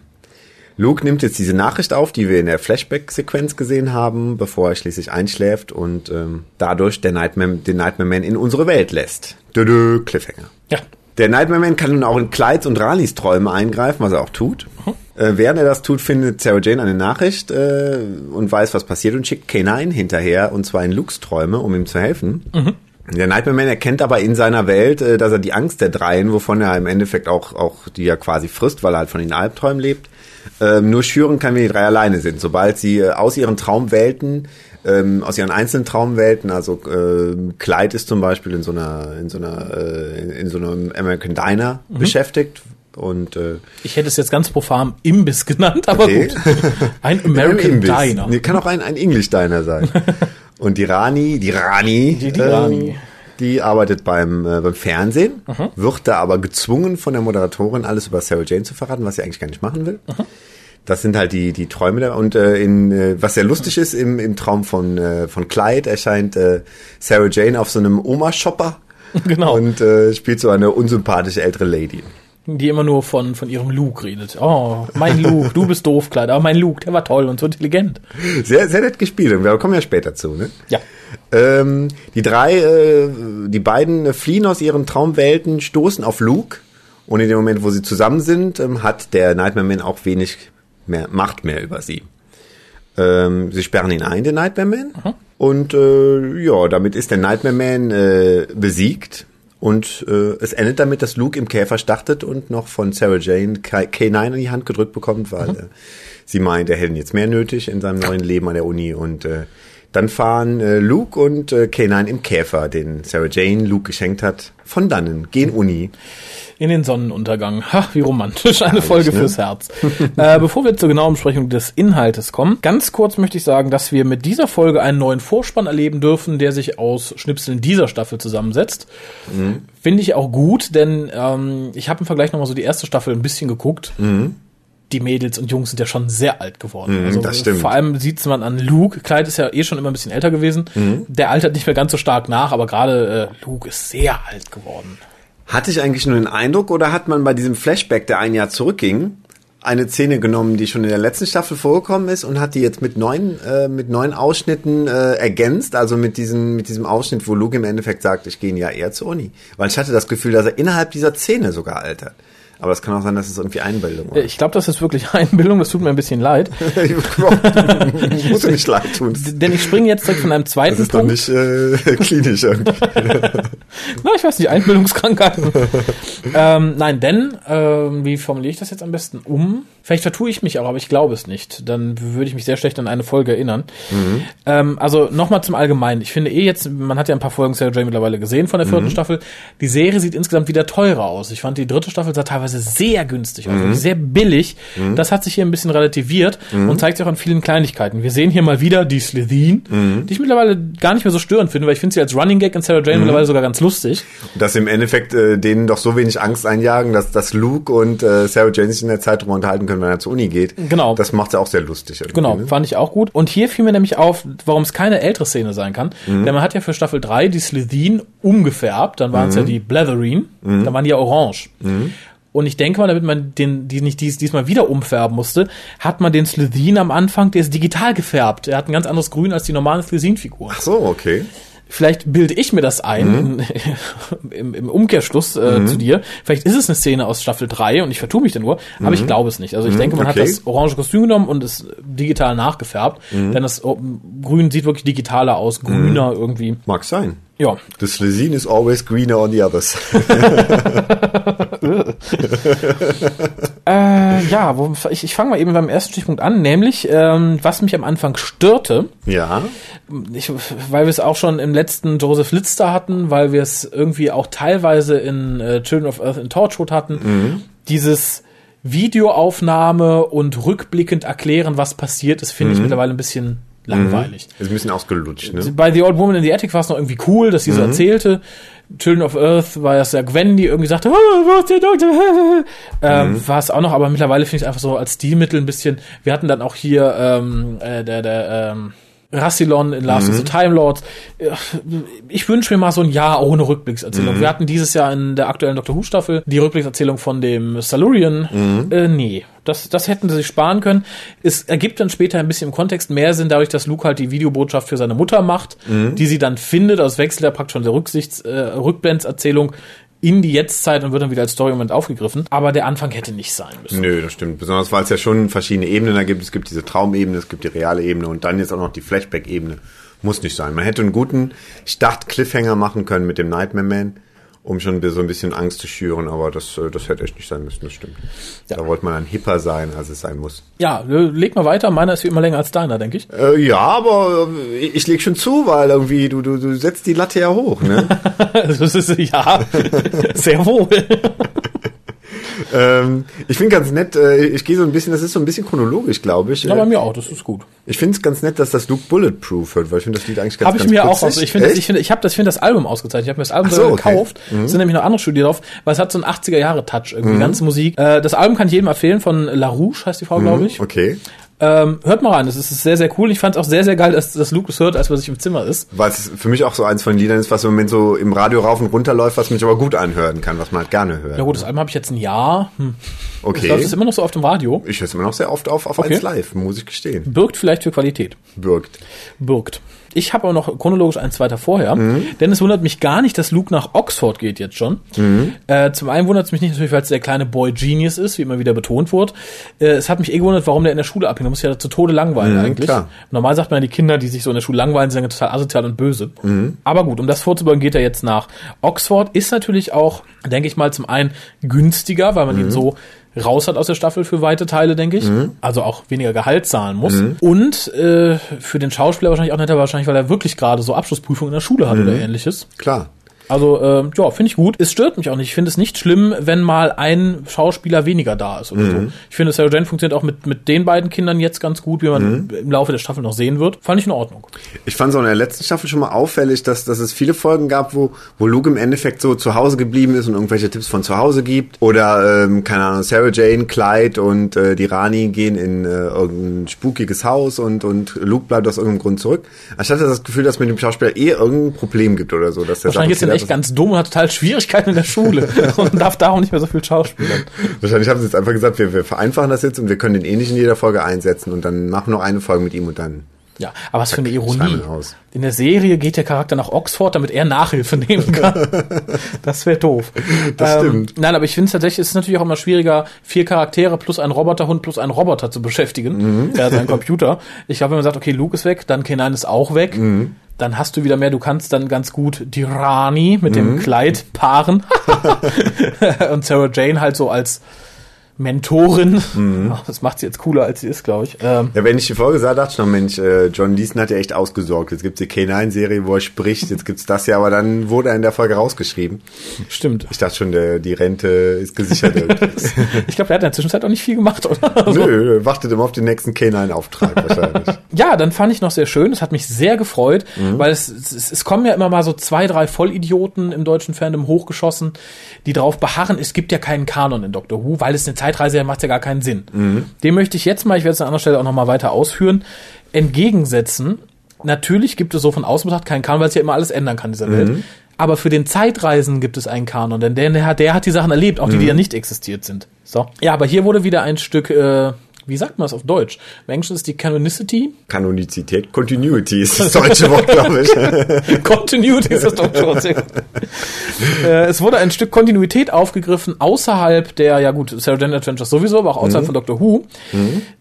Luke nimmt jetzt diese Nachricht auf, die wir in der Flashback-Sequenz gesehen haben, bevor er schließlich einschläft und ähm, dadurch der Nightmare, den Nightmare Man in unsere Welt lässt. Dödö, Cliffhanger. Ja. Der Nightmare Man kann nun auch in Clydes und Ralis Träume eingreifen, was er auch tut. Äh, während er das tut, findet Sarah Jane eine Nachricht äh, und weiß, was passiert und schickt K9 hinterher, und zwar in Lukes Träume, um ihm zu helfen. Der Nightmare Man erkennt aber in seiner Welt, äh, dass er die Angst der Dreien, wovon er im Endeffekt auch, auch die er quasi frisst, weil er halt von den Albträumen lebt, ähm, nur schüren kann, wenn die drei alleine sind. Sobald sie äh, aus ihren Traumwelten, ähm, aus ihren einzelnen Traumwelten, also ähm, Clyde ist zum Beispiel in so einer, in so einer, äh, in, in so einem American Diner beschäftigt und äh, Ich hätte es jetzt ganz profan Imbiss genannt, aber Okay. gut. Ein American. Diner. Nee, kann auch ein, ein English Diner sein. Und die Rani, die Rani, Die- die Rani. die arbeitet beim, äh, beim Fernsehen, wird da aber gezwungen von der Moderatorin alles über Sarah Jane zu verraten, was sie eigentlich gar nicht machen will. Das sind halt die, die Träume da. Und äh, in, äh, was sehr lustig ist, im, im Traum von, äh, von Clyde erscheint äh, Sarah Jane auf so einem Oma-Shopper Genau. und äh, spielt so eine unsympathische ältere Lady. Die immer nur von, von ihrem Luke redet. Oh, mein Luke, du bist doof, Kleid. Aber mein Luke, der war toll und so intelligent. Sehr, sehr nett gespielt. Und wir kommen ja später zu, ne? Ja. Ähm, die drei, äh, die beiden fliehen aus ihren Traumwelten, stoßen auf Luke. Und in dem Moment, wo sie zusammen sind, ähm, hat der Nightmare Man auch wenig mehr Macht mehr über sie. Ähm, sie sperren ihn ein, den Nightmare Man. Und äh, ja, damit ist der Nightmare Man äh, besiegt. Und äh, es endet damit, dass Luke im Käfer startet und noch von Sarah Jane K- K9 in die Hand gedrückt bekommt, weil äh, sie meint, er hätte ihn jetzt mehr nötig in seinem neuen Leben an der Uni. Und äh, dann fahren äh, Luke und äh, K9 im Käfer, den Sarah Jane Luke geschenkt hat, von dannen, gehen Uni. In den Sonnenuntergang. Ha, wie romantisch. Eine Herrlich, Folge ne? fürs Herz. äh, bevor wir zur genauen Besprechung des Inhaltes kommen, ganz kurz möchte ich sagen, dass wir mit dieser Folge einen neuen Vorspann erleben dürfen, der sich aus Schnipseln dieser Staffel zusammensetzt. Mhm. Finde ich auch gut, denn ähm, ich habe im Vergleich nochmal so die erste Staffel ein bisschen geguckt. Die Mädels und Jungs sind ja schon sehr alt geworden. Mhm, also das stimmt. Vor allem sieht man an Luke. Clyde ist ja eh schon immer ein bisschen älter gewesen. Mhm. Der altert nicht mehr ganz so stark nach, aber gerade äh, Luke ist sehr alt geworden. Hatte ich eigentlich nur den Eindruck oder hat man bei diesem Flashback, der ein Jahr zurückging, eine Szene genommen, die schon in der letzten Staffel vorgekommen ist und hat die jetzt mit neuen, äh, mit neuen Ausschnitten äh, ergänzt, also mit diesem, mit diesem Ausschnitt, wo Luke im Endeffekt sagt, ich gehe ein Jahr eher zur Uni. Weil ich hatte das Gefühl, dass er innerhalb dieser Szene sogar altert. Aber es kann auch sein, dass es irgendwie Einbildung war. Ich glaube, das ist wirklich Einbildung, das tut mir ein bisschen leid. ich muss dir nicht leid tun. Denn ich springe jetzt direkt von einem Das zweiten ist doch Punkt. nicht äh, klinisch irgendwie. Na, ich weiß nicht, Einbildungskrankheiten. ähm, nein, denn, ähm, wie formuliere ich das jetzt am besten um? Vielleicht vertue ich mich auch, aber ich glaube es nicht. Dann würde ich mich sehr schlecht an eine Folge erinnern. Ähm, also nochmal zum Allgemeinen. Ich finde eh jetzt, man hat ja ein paar Folgen Sarah Jane mittlerweile gesehen von der vierten Staffel. Die Serie sieht insgesamt wieder teurer aus. Ich fand die dritte Staffel sah teilweise sehr günstig aus, wirklich sehr billig. Das hat sich hier ein bisschen relativiert und zeigt sich auch an vielen Kleinigkeiten. Wir sehen hier mal wieder die Slitheen, die ich mittlerweile gar nicht mehr so störend finde, weil ich finde sie als Running Gag in Sarah Jane mittlerweile sogar ganz lustig. dass im Endeffekt äh, denen doch so wenig Angst einjagen, dass, dass Luke und äh, Sarah Jane sich in der Zeit drüber unterhalten können, wenn er zur Uni geht. Genau. Das macht ja auch sehr lustig. Genau, Ne? fand ich auch gut. Und hier fiel mir nämlich auf, warum es keine ältere Szene sein kann. Denn man hat ja für Staffel 3 die Slitheen umgefärbt, dann waren es ja die Blethereen, dann waren die ja orange. Und ich denke mal, damit man den, die nicht dies, diesmal wieder umfärben musste, hat man den Slitheen am Anfang, der ist digital gefärbt. Er hat ein ganz anderes Grün als die normalen Slitheen-Figuren. Ach so, okay. Vielleicht bilde ich mir das ein, im, im Umkehrschluss äh, zu dir. Vielleicht ist es eine Szene aus Staffel 3 und ich vertue mich da nur, aber ich glaube es nicht. Also ich denke, man okay. hat das orange Kostüm genommen und es digital nachgefärbt, denn das Grün sieht wirklich digitaler aus, grüner irgendwie. Mag sein. Ja, The Slezine is always greener on the others. äh, ja, wo, ich, ich fange mal eben beim ersten Stichpunkt an, nämlich ähm, was mich am Anfang störte, ja. ich, weil wir es auch schon im letzten Joseph Lister hatten, weil wir es irgendwie auch teilweise in äh, Children of Earth in Torchwood hatten, dieses Videoaufnahme und rückblickend erklären, was passiert ist, finde ich mittlerweile ein bisschen langweilig. Ist ein bisschen ausgelutscht, ne? Bei The Old Woman in the Attic war es noch irgendwie cool, dass sie so erzählte. Children of Earth war es ja Gwen, die irgendwie sagte, oh, wo ist der Doktor? ähm, War es auch noch, aber mittlerweile finde ich es einfach so als Stilmittel ein bisschen. Wir hatten dann auch hier ähm, äh, der, der ähm, Rassilon in Last of the Time Lords. Ich wünsche mir mal so ein Jahr ohne Rückblickserzählung. Wir hatten dieses Jahr in der aktuellen Doctor Who Staffel die Rückblickserzählung von dem Salurian. Äh, nee, das, das hätten sie sich sparen können. Es ergibt dann später ein bisschen im Kontext mehr Sinn, dadurch, dass Luke halt die Videobotschaft für seine Mutter macht, die sie dann findet. Also wechselt er praktisch schon der Rücksichts, äh, Rückblendserzählung in die Jetztzeit und wird dann wieder als Story-Moment aufgegriffen. Aber der Anfang hätte nicht sein müssen. Nö, das stimmt. Besonders weil es ja schon verschiedene Ebenen da gibt. Es gibt diese Traumebene, es gibt die reale Ebene und dann jetzt auch noch die Flashback-Ebene. Muss nicht sein. Man hätte einen guten Start-Cliffhanger machen können mit dem Nightmare Man, um schon so ein bisschen Angst zu schüren, aber das, äh, das hätte echt nicht sein müssen, das stimmt. Da wollte man dann hipper sein, als es sein muss. Ja, äh, leg mal weiter. Meiner ist wie immer länger als deiner, denke ich. Äh, ja, aber äh, ich leg schon zu, weil irgendwie du, du, du setzt die Latte ja hoch, ne? das ist, ja, sehr wohl. ähm, ich finde ganz nett, äh, ich gehe so ein bisschen, das ist so ein bisschen chronologisch, glaube ich. Ja, bei mir auch, das ist gut. Ich finde es ganz nett, dass das Luke Bulletproof wird, weil ich finde das Lied eigentlich ganz Habe ich ganz mir auch, aus, ich finde, ich finde, ich habe das, finde das Album ausgezeichnet. Ich habe mir das Album so, okay. gekauft. Es sind nämlich noch andere Studien drauf, weil es hat so einen 80er Jahre Touch irgendwie, Mhm. ganze Musik. Äh, das Album kann ich jedem empfehlen von La Rouge heißt die Frau, glaube ich. Okay. Ähm, hört mal rein, es ist sehr, sehr cool. Ich fand es auch sehr, sehr geil, dass, dass Luke es hört, als man sich im Zimmer ist. Weil es für mich auch so eins von den Liedern ist, was im Moment so im Radio rauf und runter läuft, was mich aber gut anhören kann, was man halt gerne hört. Ja gut, das Album habe ich jetzt ein Jahr. Hm. okay. Läuft es immer noch so auf dem Radio. ich höre es immer noch sehr oft auf, auf Okay. 1 Live, muss ich gestehen. Birgt vielleicht für Qualität. Birgt. birgt. Ich habe aber noch chronologisch eins weiter vorher, denn es wundert mich gar nicht, dass Luke nach Oxford geht jetzt schon. Äh, zum einen wundert es mich nicht natürlich, weil es der kleine Boy Genius ist, wie immer wieder betont wird. Äh, es hat mich eh gewundert, warum der in der Schule abhängt. Der muss ja zu Tode langweilen eigentlich. klar. Normal sagt man ja, die Kinder, die sich so in der Schule langweilen, sind ja total asozial und böse. Aber gut, um das vorzubeugen, geht er jetzt nach Oxford. Ist natürlich auch, denke ich mal, zum einen günstiger, weil man ihn so raus hat aus der Staffel für weite Teile, denke ich. Also auch weniger Gehalt zahlen muss. Und äh, für den Schauspieler wahrscheinlich auch netter, wahrscheinlich, weil er wirklich gerade so Abschlussprüfung in der Schule hat oder ähnliches. Klar. Also, äh, ja, finde ich gut. Es stört mich auch nicht. Ich finde es nicht schlimm, wenn mal ein Schauspieler weniger da ist oder so. Ich finde, Sarah Jane funktioniert auch mit, mit den beiden Kindern jetzt ganz gut, wie man im Laufe der Staffel noch sehen wird. Fand ich in Ordnung. Ich fand es auch in der letzten Staffel schon mal auffällig, dass, dass es viele Folgen gab, wo, wo Luke im Endeffekt so zu Hause geblieben ist und irgendwelche Tipps von zu Hause gibt. Oder, ähm, keine Ahnung, Sarah Jane, Clyde und äh, die Rani gehen in äh, irgendein spukiges Haus und, und Luke bleibt aus irgendeinem Grund zurück. Anstatt das Gefühl, dass mit dem Schauspieler eh irgendein Problem gibt oder so. Dass der Wahrscheinlich er echt ganz dumm und hat total Schwierigkeiten in der Schule und darf darum nicht mehr so viel schauspielern. Wahrscheinlich haben sie jetzt einfach gesagt, wir, wir vereinfachen das jetzt und wir können den eh nicht in jeder Folge einsetzen und dann machen wir noch eine Folge mit ihm und dann Ja, aber was für eine Ironie. In der Serie geht der Charakter nach Oxford, damit er Nachhilfe nehmen kann. das wäre doof. Das stimmt. Nein, aber ich finde es tatsächlich, es ist natürlich auch immer schwieriger, vier Charaktere plus ein Roboterhund plus einen Roboter zu beschäftigen. Der hat einen Computer. Ich glaube, wenn man sagt, okay, Luke ist weg, dann K9 ist auch weg. Dann hast du wieder mehr, du kannst dann ganz gut die Rani mit dem Kleid paaren. Und Sarah Jane halt so als Mentorin. Das macht sie jetzt cooler, als sie ist, glaube ich. Ähm, Ja, wenn ich die Folge sah, dachte ich noch, Mensch, äh, John Leeson hat ja echt ausgesorgt. Jetzt gibt's die K9-Serie, wo er spricht, jetzt gibt's das ja, aber dann wurde er in der Folge rausgeschrieben. stimmt. Ich dachte schon, der, die Rente ist gesichert. Ich glaube, der hat in der Zwischenzeit auch nicht viel gemacht, oder? Also, Nö, wartet immer auf den nächsten K9-Auftrag wahrscheinlich. Ja, dann fand ich noch sehr schön. Es hat mich sehr gefreut, weil es, es, es kommen ja immer mal so zwei, drei Vollidioten im deutschen Fandom hochgeschossen, die darauf beharren, es gibt ja keinen Kanon in Doctor Who, weil es eine Zeitreise ja macht ja gar keinen Sinn. Dem möchte ich jetzt mal, ich werde es an anderer Stelle auch noch mal weiter ausführen, entgegensetzen. Natürlich gibt es so von außen betrachtet keinen Kanon, weil es ja immer alles ändern kann in dieser Welt. Aber für den Zeitreisen gibt es einen Kanon, denn der, der, hat, die Sachen erlebt, auch die, die ja nicht existiert sind. So. Ja, aber hier wurde wieder ein Stück äh, wie sagt man das auf Deutsch? Im Englischen ist die Canonicity. Kanonizität, Continuity ist das deutsche Wort, glaube ich. Continuity ist das deutsche Wort. äh, es wurde ein Stück Kontinuität aufgegriffen außerhalb der, ja gut, Sarah Jane Adventures sowieso, aber auch außerhalb von Doctor Who.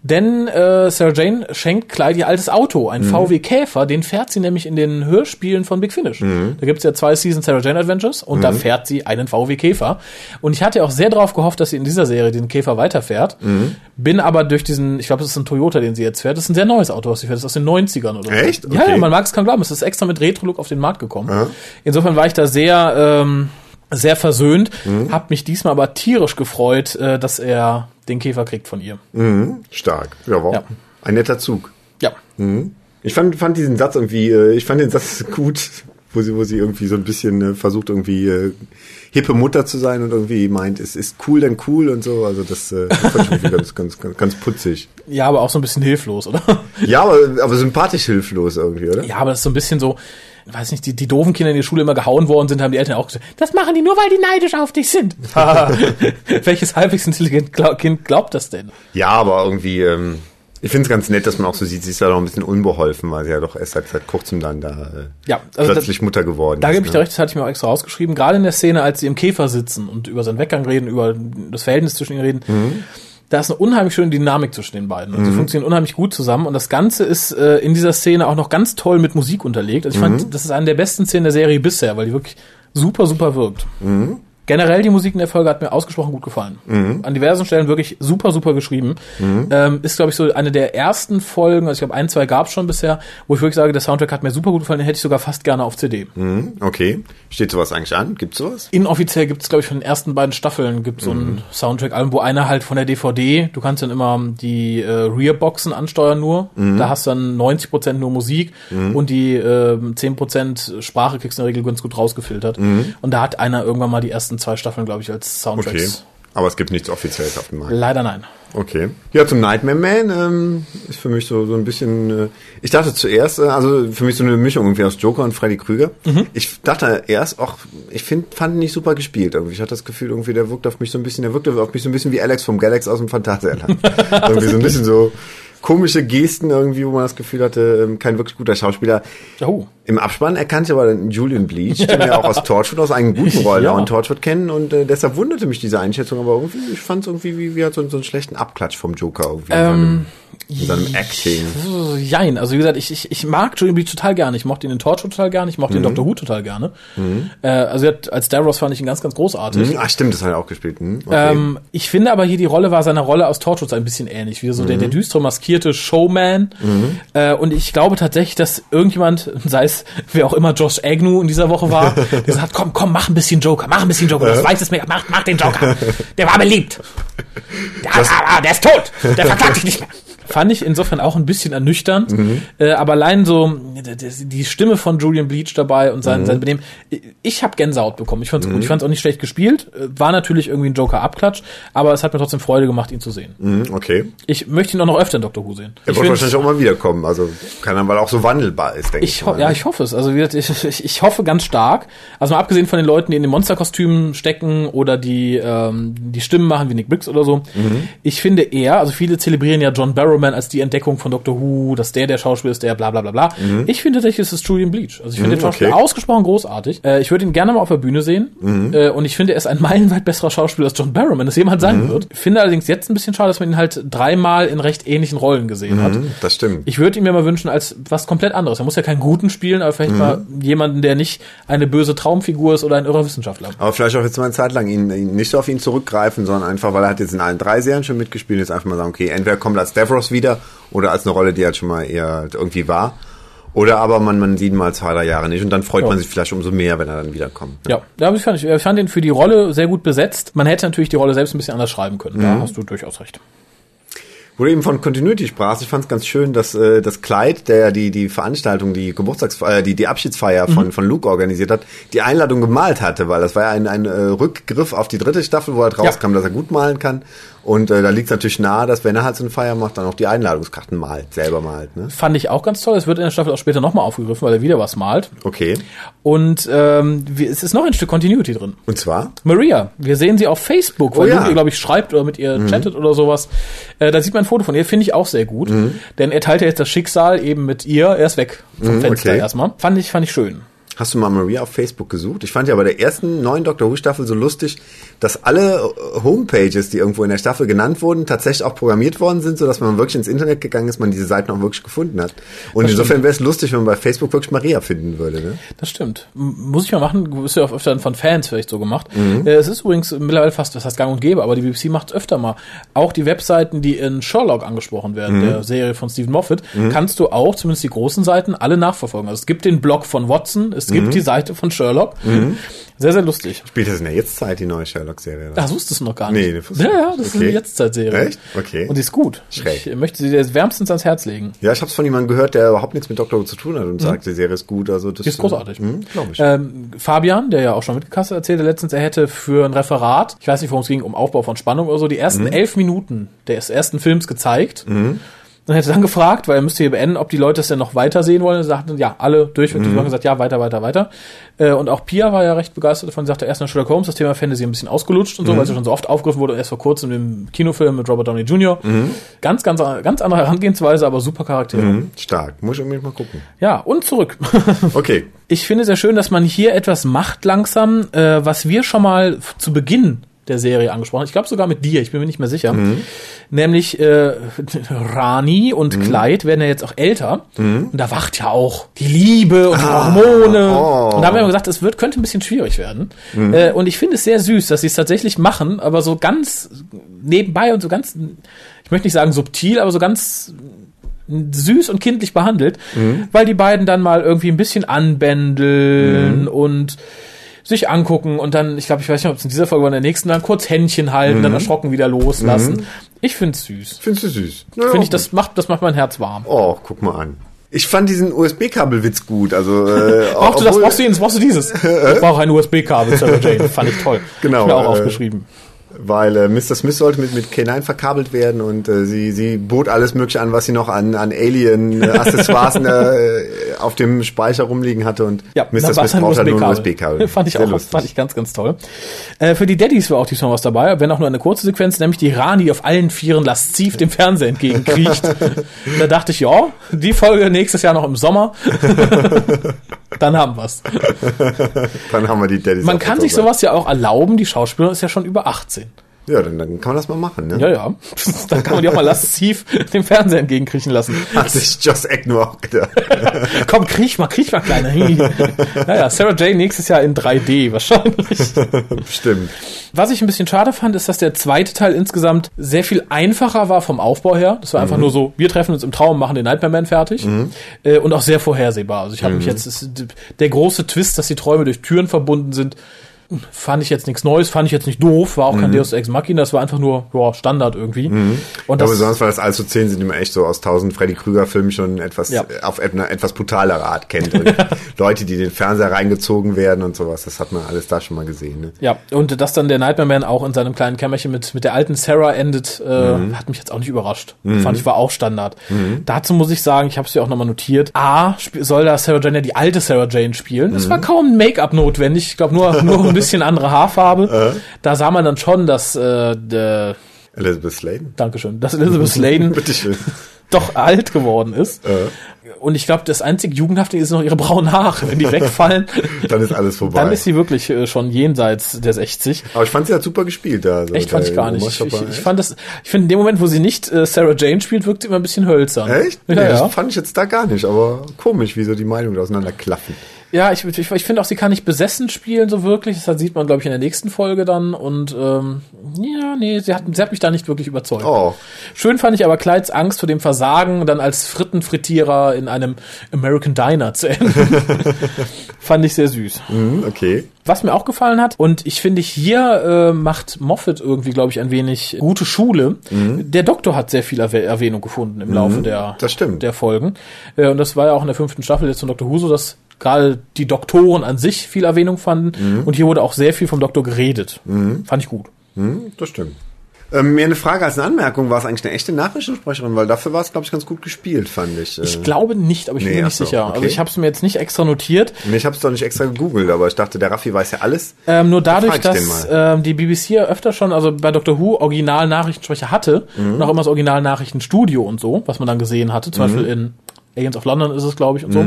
Denn äh, Sarah Jane schenkt Clyde ihr altes Auto, ein VW Käfer, den fährt sie nämlich in den Hörspielen von Big Finish. Da gibt's ja zwei Seasons Sarah Jane Adventures und da fährt sie einen VW Käfer. Und ich hatte auch sehr darauf gehofft, dass sie in dieser Serie diesen Käfer weiterfährt. Bin aber durch diesen, ich glaube, das ist ein Toyota, den sie jetzt fährt. Das ist ein sehr neues Auto, was sie fährt. Das ist aus den 90ern oder so. Echt? Ja, Okay. ja, man mag es kaum glauben. Es ist extra mit Retro-Look auf den Markt gekommen. Insofern war ich da sehr, ähm, sehr versöhnt, Mhm. hab mich diesmal aber tierisch gefreut, äh, dass er den Käfer kriegt von ihr. Mhm, stark. Ja, wow. Ja. Ein netter Zug. Ja. Ich fand, fand diesen Satz irgendwie, äh, ich fand den Satz gut, wo sie, wo sie irgendwie so ein bisschen äh, versucht, irgendwie äh, hippe Mutter zu sein und irgendwie meint, es ist cool, dann cool und so. Also das, äh, das fand ich irgendwie ganz, ganz, ganz, ganz putzig. Ja, aber auch so ein bisschen hilflos, oder? Ja, aber, aber sympathisch hilflos irgendwie, oder? Ja, aber das ist so ein bisschen so, weiß nicht, die, die doofen Kinder in der Schule immer gehauen worden sind, haben die Eltern auch gesagt, das machen die nur, weil die neidisch auf dich sind. Welches halbwegs intelligent Kind glaubt das denn? Ja, aber irgendwie, ähm, ich finde es ganz nett, dass man auch so sieht, sie ist ja noch ein bisschen unbeholfen, weil sie ja doch erst seit, seit kurzem dann da äh, Ja, also plötzlich Mutter geworden Da ist. gebe ich dir recht, das hatte ich mir auch extra rausgeschrieben. Gerade in der Szene, als sie im Käfer sitzen und über seinen Weggang reden, über das Verhältnis zwischen ihnen reden, Mhm. da ist eine unheimlich schöne Dynamik zwischen den beiden. Also sie funktionieren unheimlich gut zusammen und das Ganze ist äh, in dieser Szene auch noch ganz toll mit Musik unterlegt. Also ich Mhm. fand, das ist eine der besten Szenen der Serie bisher, weil die wirklich super, super wirkt. Mhm. Generell die Musik in der Folge hat mir ausgesprochen gut gefallen. Mhm. An diversen Stellen wirklich super, super geschrieben. Ähm, ist, glaube ich, so eine der ersten Folgen, also ich glaube, ein, zwei gab es schon bisher, wo ich wirklich sage, der Soundtrack hat mir super gut gefallen, den hätte ich sogar fast gerne auf CD. Mhm, okay. Steht sowas eigentlich an? Gibt's sowas? Inoffiziell gibt es, glaube ich, von den ersten beiden Staffeln gibt so ein Soundtrack-Album, wo einer halt von der DVD, du kannst dann immer die äh, Rear-Boxen ansteuern nur, da hast du dann 90% nur Musik und die äh, 10% Sprache kriegst du in der Regel ganz gut rausgefiltert. Und da hat einer irgendwann mal die ersten zwei Staffeln, glaube ich, als Soundtracks. Okay. Aber es gibt nichts Offizielles auf dem Markt. Leider nein. Okay. Ja, zum Nightmare Man ähm, ist für mich so, so ein bisschen. Äh, ich dachte zuerst, äh, also für mich so eine Mischung irgendwie aus Joker und Freddy Krüger. Ich dachte erst auch, ich find, fand ihn nicht super gespielt. Irgendwie. Ich hatte das Gefühl, irgendwie der wirkt auf mich so ein bisschen, der wirkte auf mich so ein bisschen wie Alex vom Galax aus dem Phantasialand. irgendwie so ein bisschen so komische Gesten irgendwie, wo man das Gefühl hatte, ähm, kein wirklich guter Schauspieler. Oh. Im Abspann erkannte ich aber Julian Bleach, den wir auch aus Torchwood, aus einem guten Rollen Ja. in Torchwood kennen und äh, deshalb wunderte mich diese Einschätzung, aber irgendwie, ich fand es irgendwie wie, wie halt so, so einen schlechten Abklatsch vom Joker irgendwie seinem, in seinem Acting. Puh, Jein, also wie gesagt, ich, ich, ich mag Julian Bleach total gerne. Ich mochte ihn in Torchwood total gerne, ich mochte Mhm. den Doctor Who total gerne. Äh, also hat- als Davros fand ich ihn ganz, ganz großartig. Hm, Ah, stimmt, das hat er auch gespielt. Hm, okay. Ähm, ich finde aber hier die Rolle war seiner Rolle aus Torchwood ein bisschen ähnlich, wie so der, Mhm. der düstere, maskierte Showman. Äh, und ich glaube tatsächlich, dass irgendjemand, sei es wer auch immer Josh Agnew in dieser Woche war, der sagt, komm, komm, mach ein bisschen Joker, mach ein bisschen Joker, das weiß es mir, mach, mach den Joker. Der war beliebt. Der, ah, der ist tot, der verklagt dich nicht mehr. Fand ich insofern auch ein bisschen ernüchternd, Mhm. äh, aber allein so die- Stimme von Julian Bleach dabei und sein, Mhm. sein Benehmen, ich habe Gänsehaut bekommen. Ich fand's gut. Ich fand's auch nicht schlecht gespielt. Äh, War natürlich irgendwie ein Joker-Abklatsch, aber es hat mir trotzdem Freude gemacht, ihn zu sehen. Hm, okay. Ich möchte ihn auch noch öfter in Doctor Who sehen. Er wird wahrscheinlich auch mal wiederkommen. Also kann er, weil er auch so wandelbar ist, denke ich. ich, mal, ja, ne? ich hoffe es. Also wie gesagt, ich, ich, ich hoffe ganz stark. Also mal abgesehen von den Leuten, die in den Monsterkostümen stecken oder die ähm, die Stimmen machen wie Nick Briggs oder so. Mhm. Ich finde eher, also viele zelebrieren ja John Barrowman als die Entdeckung von Doctor Who, dass der der Schauspieler ist, der bla bla bla bla. Ich finde tatsächlich, es ist Julian Bleach. Also ich finde Mhm, den Schauspieler okay. ausgesprochen großartig. Äh, ich würde ihn gerne mal auf der Bühne sehen. Mhm. Äh, und ich finde, er ist ein meilenweit besserer Schauspieler als John Barrowman, das Mhm. sein wird. Ich finde allerdings jetzt ein bisschen schade, dass man ihn halt dreimal in recht ähnlichen Rollen gesehen hat. Hm, Das stimmt. Ich würde ihn mir mal wünschen als was komplett anderes. Er muss ja keinen Guten spielen, aber vielleicht mal Mhm. jemanden, der nicht eine böse Traumfigur ist oder ein irrer Wissenschaftler. Aber vielleicht auch jetzt mal eine Zeit lang ihn, ihn nicht so auf ihn zurückgreifen, sondern einfach, weil er hat jetzt in allen drei Serien schon mitgespielt, jetzt einfach mal sagen, okay, entweder kommt als Davros wieder oder als eine Rolle, die halt schon mal eher irgendwie war. Oder aber man, man sieht ihn mal zwei, drei Jahre nicht und dann freut Ja. man sich vielleicht umso mehr, wenn er dann wiederkommt. Ja, ja aber ich fand, ich fand ihn für die Rolle sehr gut besetzt. Man hätte natürlich die Rolle selbst ein bisschen anders schreiben können. Mhm. Da hast du durchaus recht. Wo du eben von Continuity sprachst, ich fand es ganz schön, dass äh, das Kleid, der ja die die Veranstaltung, die Geburtstagsfeier, die die Abschiedsfeier von von Luke organisiert hat, die Einladung gemalt hatte, weil das war ja ein, ein äh, Rückgriff auf die dritte Staffel, wo halt rauskam, dass er gut malen kann. Und äh, da liegt es natürlich nahe, dass wenn er halt so eine Feier macht, dann auch die Einladungskarten malt, selber malt. Ne? Fand ich auch ganz toll. Es wird in der Staffel auch später nochmal aufgegriffen, weil er wieder was malt. Okay. Und ähm, es ist noch ein Stück Continuity drin. Und zwar? Maria, wir sehen sie auf Facebook, weil Oh ja. Mhm. Ihr, glaube ich, schreibt oder mit ihr chattet oder sowas. Äh, da sieht man Foto von ihr, finde ich auch sehr gut. Denn er teilt ja jetzt das Schicksal eben mit ihr, er ist weg vom Fenster okay. erstmal. Fand ich, fand ich schön. Hast du mal Maria auf Facebook gesucht? Ich fand ja bei der ersten neuen Doctor Who Staffel so lustig, dass alle äh, Homepages, die irgendwo in der Staffel genannt wurden, tatsächlich auch programmiert worden sind, so dass man wirklich ins Internet gegangen ist, man diese Seiten auch wirklich gefunden hat. Und Das insofern wäre es lustig, wenn man bei Facebook wirklich Maria finden würde. Ne? Das stimmt. Muss ich mal machen, ist ja auch öfter von Fans vielleicht so gemacht. Mhm. Äh, Es ist übrigens mittlerweile fast, was heißt gang und gäbe, aber die BBC macht es öfter mal. Auch die Webseiten, die in Sherlock angesprochen werden, Mhm. der Serie von Stephen Moffat, kannst du auch, zumindest die großen Seiten, alle nachverfolgen. Also es gibt den Blog von Watson, es Mhm. gibt die Seite von Sherlock. Sehr, sehr lustig. Spielt das in der Jetztzeit, die neue Sherlock-Serie? oder? Das wusstest du noch gar nicht. Nee, das ja, ja, das ist Okay. eine Jetztzeitserie. Echt? Okay. Und die ist gut. Schräg. Ich möchte sie dir wärmstens ans Herz legen. Ja, ich habe es von jemandem gehört, der überhaupt nichts mit Doctor Who zu tun hat und sagt, die Serie ist gut. Also das Die ist großartig. Hm, Glaube ich. Ähm, Fabian, der ja auch schon mitgekastet erzählte letztens, er hätte für ein Referat, ich weiß nicht, worum es ging, um Aufbau von Spannung oder so, die ersten elf Minuten des ersten Films gezeigt. Und hätte dann gefragt, weil er müsste hier beenden, ob die Leute es denn noch weiter sehen wollen. Und sagten, ja, alle durchweg. Die haben gesagt, ja, weiter, weiter, weiter. Äh, und auch Pia war ja recht begeistert davon. Sie sagte erst nach Sherlock Holmes, das Thema Fantasy ein bisschen ausgelutscht und so, weil es schon so oft aufgegriffen wurde. Erst vor kurzem im Kinofilm mit Robert Downey Jr. Ganz, ganz, ganz andere Herangehensweise, aber super Charaktere. Hm, stark. Muss ich unbedingt mal gucken. Ja, und zurück. Okay. Ich finde sehr schön, dass man hier etwas macht langsam, äh, was wir schon mal zu Beginn der Serie angesprochen. Ich glaube sogar mit dir, ich bin mir nicht mehr sicher. Nämlich äh, Rani und Clyde werden ja jetzt auch älter. Und da wacht ja auch die Liebe und die Hormone. oh. Und da haben wir gesagt, es wird, könnte ein bisschen schwierig werden. Äh, und ich finde es sehr süß, dass sie es tatsächlich machen, aber so ganz nebenbei und so ganz, ich möchte nicht sagen subtil, aber so ganz süß und kindlich behandelt, weil die beiden dann mal irgendwie ein bisschen anbändeln und sich angucken und dann, ich glaube, ich weiß nicht, ob es in dieser Folge oder in der nächsten, dann kurz Händchen halten, dann erschrocken wieder loslassen. Ich finde es süß. Findest du süß? Naja, Finde ich, das macht, das macht mein Herz warm. Oh, guck mal an. Ich fand diesen USB-Kabelwitz gut. Also äh, Brauchst du das, brauchst du dieses, brauchst du dieses? Ich brauche ein USB-Kabel, Sarah Jane. Fand ich toll. Genau, Hab mir auch äh, aufgeschrieben. Weil äh, Mr. Smith sollte mit, mit K9 verkabelt werden und äh, sie, sie bot alles mögliche an, was sie noch an, an Alien-Accessoires äh, auf dem Speicher rumliegen hatte und Ja, Mr. Smith braucht halt nur ein USB-Kabel. USB-Kabel. Fand ich Sehr auch, lustig. fand ich ganz, ganz toll. Äh, für die Daddies war auch diesmal was dabei, wenn auch nur eine kurze Sequenz, nämlich die Rani auf allen Vieren lasziv dem Fernseher entgegenkriecht. da dachte ich, ja, die Folge nächstes Jahr noch im Sommer. Dann haben wir's. Dann haben wir die Daddies. Man kann sich sowas ja auch erlauben, die Schauspielerin ist ja schon über 18. Ja, dann, dann kann man das mal machen, ne? Ja, ja. Dann kann man die auch mal lasziv dem Fernseher entgegenkriechen lassen. Hat sich Joss Eck nur auch gedacht. Komm, kriech mal, kriech mal, Kleiner. naja, Sarah Jane nächstes Jahr in 3D wahrscheinlich. Stimmt. Was ich ein bisschen schade fand, ist, dass der zweite Teil insgesamt sehr viel einfacher war vom Aufbau her. Das war einfach nur so, wir treffen uns im Traum, machen den Nightmare Man fertig. Äh, und auch sehr vorhersehbar. Also ich habe mich jetzt, der große Twist, dass die Träume durch Türen verbunden sind, fand ich jetzt nichts Neues, fand ich jetzt nicht doof, war auch kein Deus Ex Machina, das war einfach nur ja, Standard irgendwie. Und Aber besonders, weil das allzu zehn sind, die man echt so aus tausend Freddy Krüger-Filmen schon etwas Ja. äh, auf eine etwas brutalere Art kennt. Und Leute, die in den Fernseher reingezogen werden und sowas, das hat man alles da schon mal gesehen. Ne? Ja, und dass dann der Nightmare Man auch in seinem kleinen Kämmerchen mit, mit der alten Sarah endet, äh, Mhm. hat mich jetzt auch nicht überrascht. Fand ich war auch Standard. Dazu muss ich sagen, ich habe es ja auch nochmal notiert. A, soll da Sarah Jane ja die alte Sarah Jane spielen. Es Mhm. war kaum Make-up notwendig. Ich glaube nur, nur bisschen andere Haarfarbe. Da sah man dann schon, dass äh, der, Elizabeth Sladen. Dankeschön, dass Elizabeth Sladen doch alt geworden ist. Und ich glaube, das einzig Jugendhafte ist noch ihre braunen Haare. Wenn die wegfallen, Dann ist alles vorbei. dann ist sie wirklich äh, schon jenseits der 60. Aber ich fand, sie hat super gespielt da. Also Echt fand ich gar nicht. Ich, ich, fand das, ich finde in dem Moment, wo sie nicht äh, Sarah Jane spielt, wirkt sie immer ein bisschen hölzern. Echt? Ja, ja. Das fand ich jetzt da gar nicht, aber komisch, wie so die Meinungen auseinanderklaffen. Ja ich, ich, ich finde auch, sie kann nicht besessen spielen so wirklich. Das sieht man, glaube ich, in der nächsten Folge dann. Und ähm, ja, nee, sie hat, sie hat mich da nicht wirklich überzeugt. Oh, Schön fand ich aber Clydes Angst vor dem Versagen, dann als Frittenfrittierer in einem American Diner zu enden. fand ich sehr süß. hm, okay. Was mir auch gefallen hat, und ich finde, hier äh, macht Moffat irgendwie, glaube ich, ein wenig gute Schule. Der Doktor hat sehr viel Erwäh Erwähnung gefunden im Laufe der, das stimmt. der Folgen. Äh, und das war ja auch in der fünften Staffel jetzt von Dr. Who so, dass gerade die Doktoren an sich viel Erwähnung fanden. Und hier wurde auch sehr viel vom Doktor geredet. Fand ich gut. Hm, das stimmt. Ähm, mir eine Frage als eine Anmerkung, war es eigentlich eine echte Nachrichtensprecherin? Weil dafür war es, glaube ich, ganz gut gespielt, fand ich. Ich glaube nicht, aber ich bin nee, mir nicht so, sicher. okay. Also ich habe es mir jetzt nicht extra notiert. Nee, Ich habe es doch nicht extra gegoogelt, aber ich dachte, der Raffi weiß ja alles. Ähm, nur dadurch, den dass ähm, die BBC ja öfter schon, also bei Doctor Who Original-Nachrichtensprecher hatte Mhm. und auch immer das Original-Nachrichtenstudio und so, was man dann gesehen hatte, Mhm. zum Beispiel in Agents of London ist es, glaube ich, und so.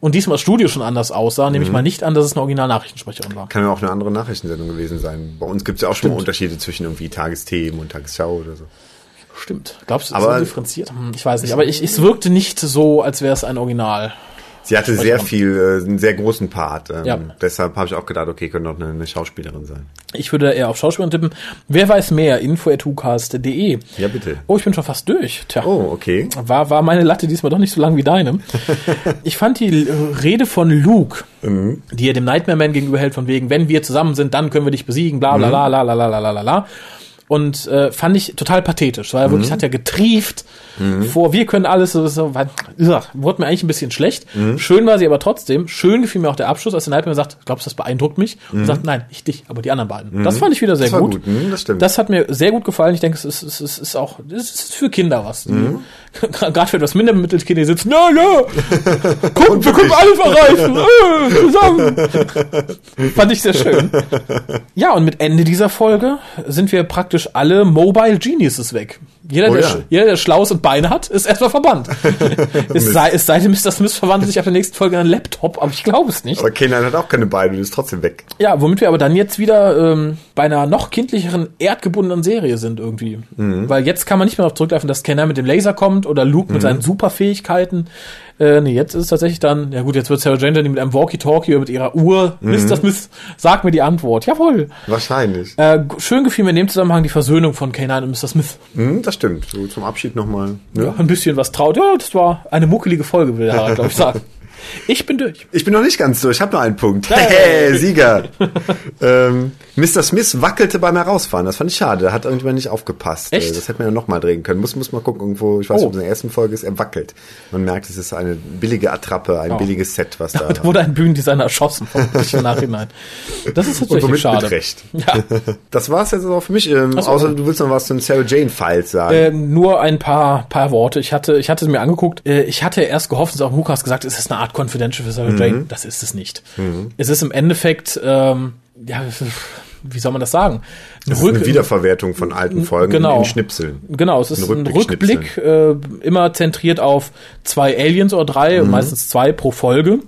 Und diesmal das Studio schon anders aussah, nehme ich Mhm. mal nicht an, dass es eine Original-Nachrichtensprecherin war. Kann ja auch eine andere Nachrichtensendung gewesen sein. Bei uns gibt es ja auch schon mal Unterschiede zwischen irgendwie Tagesthemen und Tagesschau oder so. Stimmt. Glaubst du, ist Aber- das differenziert? Hm, ich weiß nicht. Aber ich, es wirkte nicht so, als wäre es ein Original. Sie hatte sehr viel, äh, einen sehr großen Part. Ähm, Ja. Deshalb habe ich auch gedacht, okay, könnte auch eine, eine Schauspielerin sein. Ich würde eher auf Schauspielerin tippen. Wer weiß mehr? info.hucast.de. Ja, bitte. Oh, ich bin schon fast durch. Tja. Oh, okay. War, war meine Latte diesmal doch nicht so lang wie deine. ich fand die äh, Rede von Luke, die er dem Nightmare Man gegenüber hält, von wegen, wenn wir zusammen sind, dann können wir dich besiegen, bla bla bla la la la la la la la. Und äh, fand ich total pathetisch, weil er wirklich hat ja getrieft vor, wir können alles, so, so war, ja, wurde mir eigentlich ein bisschen schlecht. Schön war sie aber trotzdem. Schön gefiel mir auch der Abschluss, als der Nightmare sagt, glaubst du, das beeindruckt mich? Und sagt, nein, nicht dich, aber die anderen beiden. Das fand ich wieder sehr Das gut. gut, mhm, das stimmt. Das hat mir sehr gut gefallen. Ich denke, es ist, es ist, es ist auch, es ist für Kinder was. Mhm. Gerade für etwas minder bemittelte Kinder, die sitzen, ja, ja, guck, wir können alles erreichen, äh, zusammen. Fand ich sehr schön. Ja, und mit Ende dieser Folge sind wir praktisch alle Mobile Geniuses weg. Jeder, Oh der, ja. jeder, der Schlaus und Beine hat, ist erstmal verbannt. es, sei, es sei denn, Mr. Smith verwandelt sich auf der nächsten Folge in einen Laptop, aber ich glaube es nicht. Aber Kenan hat auch keine Beine, die ist trotzdem weg. Ja, womit wir aber dann jetzt wieder ähm, bei einer noch kindlicheren, erdgebundenen Serie sind irgendwie. Weil jetzt kann man nicht mehr darauf zurückgreifen, dass Kenner mit dem Laser kommt oder Luke mit seinen Superfähigkeiten. Äh, nee, jetzt ist es tatsächlich dann, ja gut, jetzt wird Sarah Jane mit einem Walkie-Talkie oder mit ihrer Uhr, Mr. Smith, sag mir die Antwort. Jawohl. Wahrscheinlich. Äh, schön gefiel mir in dem Zusammenhang die Versöhnung von K9 und Mr. Smith. Hm, das stimmt. So zum Abschied nochmal. Ne? Ja, ein bisschen was traut. Ja, das war eine muckelige Folge, will der Harald, glaube ich, sagen. Ich bin durch. Ich bin noch nicht ganz durch, ich habe noch einen Punkt. Hey. Hey, Sieger. ähm, Mr. Smith wackelte beim Herausfahren. Das fand ich schade. Da hat irgendjemand nicht aufgepasst. Echt? Äh, Das hätte man ja nochmal drehen können. Muss, muss mal gucken, irgendwo, ich weiß nicht, Oh. ob es in der ersten Folge ist, er wackelt. Man merkt, es ist eine billige Attrappe, ein Oh. billiges Set, was da. Da wurde ein Bühnendesigner erschossen im Nachhinein. Das ist und tatsächlich womit schade. mit Recht. Ja. Das war's jetzt auch für mich. Ähm, so. außer du willst noch was zu den Sarah Jane Files sagen. Ähm, nur ein paar, paar Worte. Ich hatte, ich hatte es mir angeguckt. Äh, ich hatte erst gehofft, es auch Lukas gesagt, es ist eine Art Confidential für Sarah Mhm. Jane. Das ist es nicht. Es ist im Endeffekt, ähm, ja, wie soll man das sagen? das ist eine Wiederverwertung von alten Folgen genau. in Schnipseln. Genau, es ist Ein ein Rückblick, äh, immer zentriert auf zwei Aliens oder drei, Mhm. meistens zwei pro Folge,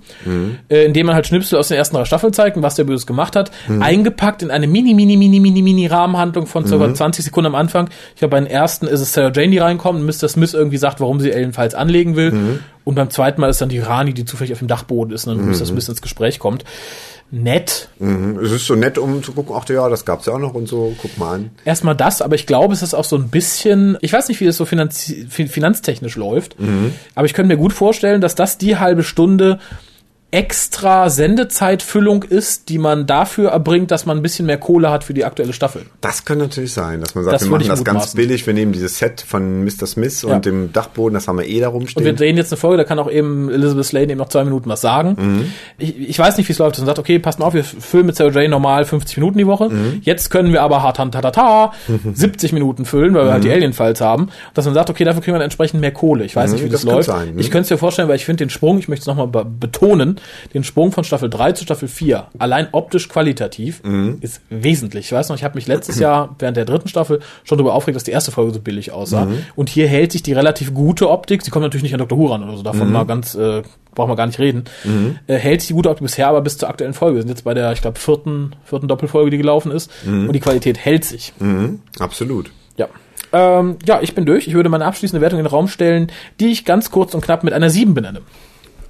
äh, indem man halt Schnipsel aus den ersten drei Staffeln zeigt und was der Böse gemacht hat, Mhm. eingepackt in eine mini, mini, mini, mini, mini Rahmenhandlung von circa 20 Sekunden am Anfang. Ich glaube, bei den ersten ist es Sarah Jane, die reinkommt und Mr. Smith irgendwie sagt, warum sie Alien Files anlegen will. Mhm. Und beim zweiten Mal ist dann die Rani, die zufällig auf dem Dachboden ist und dann Mr. Smith ins Gespräch kommt. Nett, Mhm. Es ist so nett, um zu gucken, ach ja, das gab's ja auch noch und so, guck mal an. Erstmal das, aber ich glaube, es ist auch so ein bisschen, ich weiß nicht, wie das so finanzi fi- finanztechnisch läuft, aber ich könnte mir gut vorstellen, dass das die halbe Stunde extra Sendezeitfüllung ist, die man dafür erbringt, dass man ein bisschen mehr Kohle hat für die aktuelle Staffel. Das kann natürlich sein, dass man sagt, Das wir machen das ganz mutmaßen. billig, wir nehmen dieses Set von Mr. Smith Ja. und dem Dachboden, das haben wir eh da Und wir rumstehen. drehen jetzt eine Folge, da kann auch eben Elizabeth Slade eben noch zwei Minuten was sagen. Ich, ich weiß nicht, wie es läuft. Und sagt, okay, passt mal auf, wir füllen mit Sarah Jane normal 50 Minuten die Woche. Jetzt können wir aber hart, ta, ta, ta, 70 Minuten füllen, weil wir halt die Alien-Files haben. Dass man sagt, okay, dafür kriegen wir dann entsprechend mehr Kohle. Ich weiß nicht, wie das, das könnte läuft. sein, ne? Ich könnte es dir vorstellen, weil ich finde den Sprung, ich möchte es nochmal be den Sprung von Staffel 3 zu Staffel 4, allein optisch qualitativ, ist wesentlich. Ich weiß noch, ich habe mich letztes Jahr während der dritten Staffel schon darüber aufgeregt, dass die erste Folge so billig aussah. Und hier hält sich die relativ gute Optik, sie kommt natürlich nicht an Dr. Who ran oder so, davon mal ganz, äh, brauchen wir gar nicht reden, äh, hält sich die gute Optik bisher aber bis zur aktuellen Folge. Wir sind jetzt bei der, ich glaube, vierten, vierten Doppelfolge, die gelaufen ist. Und die Qualität hält sich. Mhm, absolut. Ja. Ähm, ja, ich bin durch. Ich würde meine abschließende Wertung in den Raum stellen, die ich ganz kurz und knapp mit einer 7 benenne.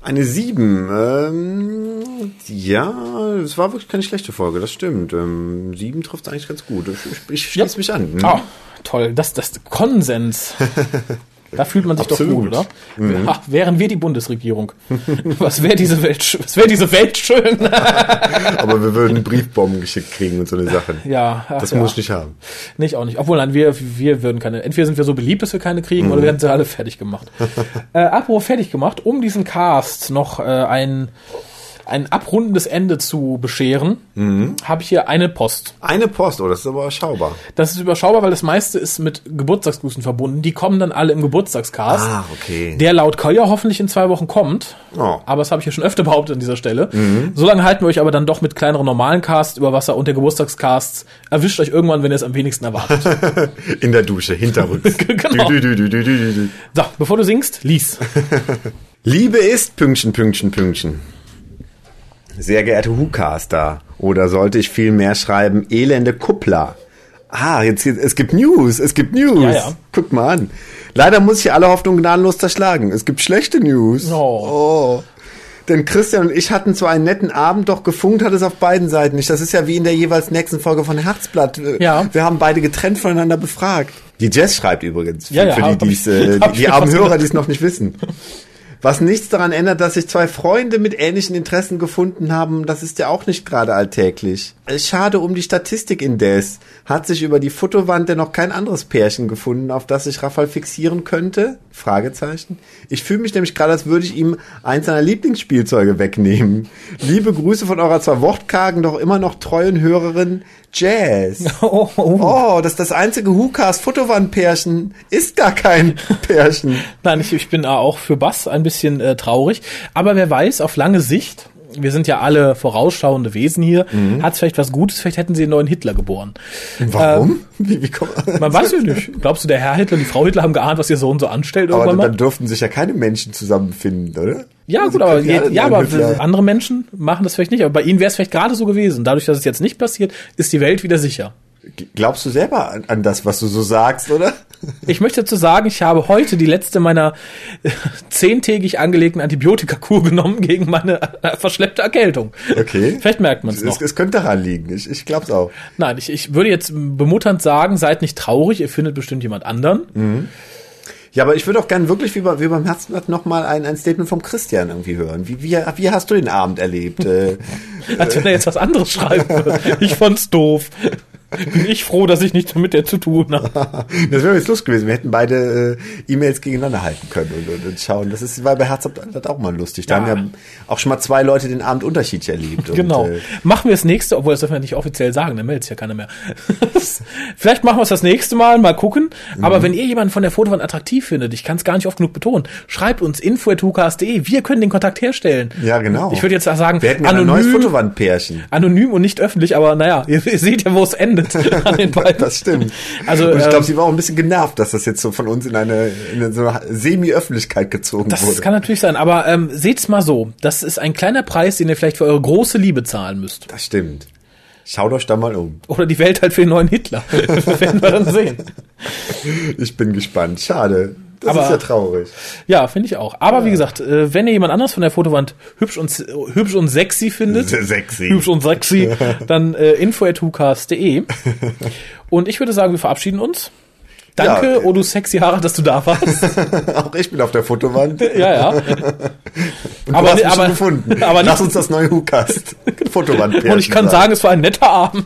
Eine 7. Ähm, ja, es war wirklich keine schlechte Folge, das stimmt. Ähm, 7 trifft eigentlich ganz gut. Ich, ich, ich schließe Ja. mich an. Ah, toll. Das, das Konsens. Da fühlt man sich Absolut. doch gut, oder? Ja, wären wir die Bundesregierung. Was wäre diese Welt, was wäre diese Welt schön? Aber wir würden Briefbomben geschickt kriegen und so eine Sachen. ja, ach, Das ja. muss ich nicht haben. Nicht auch nicht. Obwohl, nein, wir, wir würden keine. Entweder sind wir so beliebt, dass wir keine kriegen, oder wir werden sie alle fertig gemacht. äh, apropos fertig gemacht, um diesen Cast noch äh, ein ein abrundendes Ende zu bescheren, Mhm. habe ich hier eine Post. Eine Post, oh, das ist aber überschaubar. Das ist überschaubar, weil das meiste ist mit Geburtstagsgrüßen verbunden. Die kommen dann alle im Geburtstagscast. Ah, okay. Der laut Kolja hoffentlich in zwei Wochen kommt. Oh. Aber das habe ich ja schon öfter behauptet an dieser Stelle. Solange halten wir euch aber dann doch mit kleineren normalen Casts über Wasser und der Geburtstagscasts erwischt euch irgendwann, wenn ihr es am wenigsten erwartet. In der Dusche, hinterrücks. Genau. Du, du, du. so, bevor du singst, lies. Liebe ist Pünktchen, Pünktchen, Pünktchen. Sehr geehrte Hucaster. Oder sollte ich viel mehr schreiben, elende Kuppler. Ah, jetzt, jetzt es gibt News, es gibt News. Ja, ja. Guck mal an. Leider muss ich alle Hoffnung gnadenlos zerschlagen. Es gibt schlechte News. Oh. oh. Denn Christian und ich hatten zwar einen netten Abend, doch gefunkt hat es auf beiden Seiten nicht. Das ist ja wie in der jeweils nächsten Folge von Herzblatt. Ja. Wir haben beide getrennt voneinander befragt. Die Jess schreibt übrigens. Für, Ja, ja, für die, ich- die's, äh, die, die armen Hörer, die es noch nicht wissen. Was nichts daran ändert, dass sich zwei Freunde mit ähnlichen Interessen gefunden haben, das ist ja auch nicht gerade alltäglich. Äh, Schade um die Statistik indes. Hat sich über die Fotowand denn noch kein anderes Pärchen gefunden, auf das sich Raphael fixieren könnte? Fragezeichen. Ich fühle mich nämlich gerade, als würde ich ihm eins seiner Lieblingsspielzeuge wegnehmen. Liebe Grüße von eurer zwar wortkargen, doch immer noch treuen Hörerin Jazz. Oh, oh. Oh, das ist das einzige Hukas Fotowand-Pärchen. Ist gar kein Pärchen. Nein, ich, ich bin auch für Bass ein bisschen äh, traurig. Aber wer weiß, auf lange Sicht, wir sind ja alle vorausschauende Wesen hier, Mhm. hat vielleicht was Gutes, vielleicht hätten sie einen neuen Hitler geboren. Warum? wie, wie kommt Man weiß ja nicht. Glaubst du, der Herr Hitler und die Frau Hitler haben geahnt, was ihr Sohn so anstellt Aber dann, mal? durften sich ja keine Menschen zusammenfinden, oder? Ja, Also gut, aber, alle ja, aber andere Menschen machen das vielleicht nicht. Aber bei ihnen wäre es vielleicht gerade so gewesen. Dadurch, dass es jetzt nicht passiert, ist die Welt wieder sicher. Glaubst du selber an, an das, was du so sagst, oder? Ich möchte dazu sagen, ich habe heute die letzte meiner äh, zehntägig angelegten Antibiotikakur genommen gegen meine äh, verschleppte Erkältung. Okay. Vielleicht merkt man es Es, noch. es könnte daran liegen. Ich, ich glaub's auch. Nein, ich, ich würde jetzt bemutternd sagen, seid nicht traurig, ihr findet bestimmt jemand anderen. Ja, aber ich würde auch gern wirklich wie, bei, wie beim Herzblatt nochmal ein, ein Statement vom Christian irgendwie hören. Wie, wie, wie hast du den Abend erlebt? äh, Als wenn er jetzt was anderes schreiben würde. Ich fand's doof. Bin ich froh, dass ich nichts mit der zu tun habe. das wäre jetzt Lust gewesen. Wir hätten beide äh, E-Mails gegeneinander halten können und, und, schauen. Das ist war bei Herzblatt auch mal lustig. Da Ja. haben ja auch schon mal zwei Leute den Abend unterschiedlich erlebt. Genau. Und, äh, machen wir das nächste, obwohl das dürfen wir nicht offiziell sagen, dann meldet sich ja keiner mehr. Vielleicht machen wir es das nächste Mal, mal gucken. Mhm. Aber wenn ihr jemanden von der Fotowand attraktiv findet, ich kann es gar nicht oft genug betonen, schreibt uns info.hukas.de, wir können den Kontakt herstellen. ja, genau. Ich würde jetzt sagen, wir hätten ja ein neues Fotowandpärchen. anonym und nicht öffentlich, aber naja, ihr, ihr seht ja, wo es endet an den beiden. Das stimmt. Also, und ich ähm, glaube, sie war auch ein bisschen genervt, dass das jetzt so von uns in eine, in eine so Semi-Öffentlichkeit gezogen Das wurde. kann natürlich sein, aber ähm, seht's mal so, das ist ein kleiner Preis, den ihr vielleicht für eure große Liebe zahlen müsst. das stimmt. Schaut euch da mal um. Oder die Welt halt für den neuen Hitler. Das werden wir dann sehen. Ich bin gespannt. Schade. Das Aber- ist ja traurig. Ja, finde ich auch. Aber wie gesagt, äh, wenn ihr jemand anders von der Fotowand hübsch und hübsch und sexy findet, sexy. hübsch und sexy, dann äh, info@hucast.de. Und ich würde sagen, wir verabschieden uns. Danke, Ja. oh du sexy Haare, dass du da warst. Auch ich bin auf der Fotowand. Und ja, ja. du Aber hast ni- mich aber- gefunden. aber Lass uns das neue Hukast. Fotowandpärchen Und ich kann sein. sagen, es war ein netter Abend.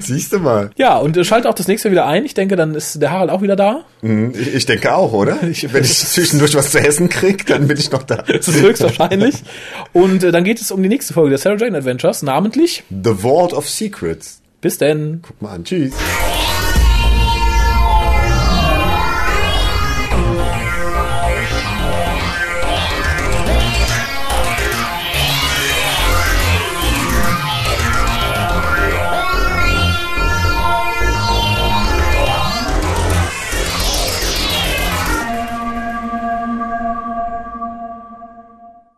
Siehst du mal. Ja, und äh, schalte auch das nächste Mal wieder ein. Ich denke, dann ist der Harald auch wieder da. Mhm, Ich, ich denke auch, oder? Wenn ich zwischendurch was zu essen krieg, dann bin ich noch da. Das ist höchstwahrscheinlich. Und äh, dann geht es um die nächste Folge der Sarah Jane Adventures, namentlich. The Vault of Secrets. Bis denn. Guck mal an. Tschüss.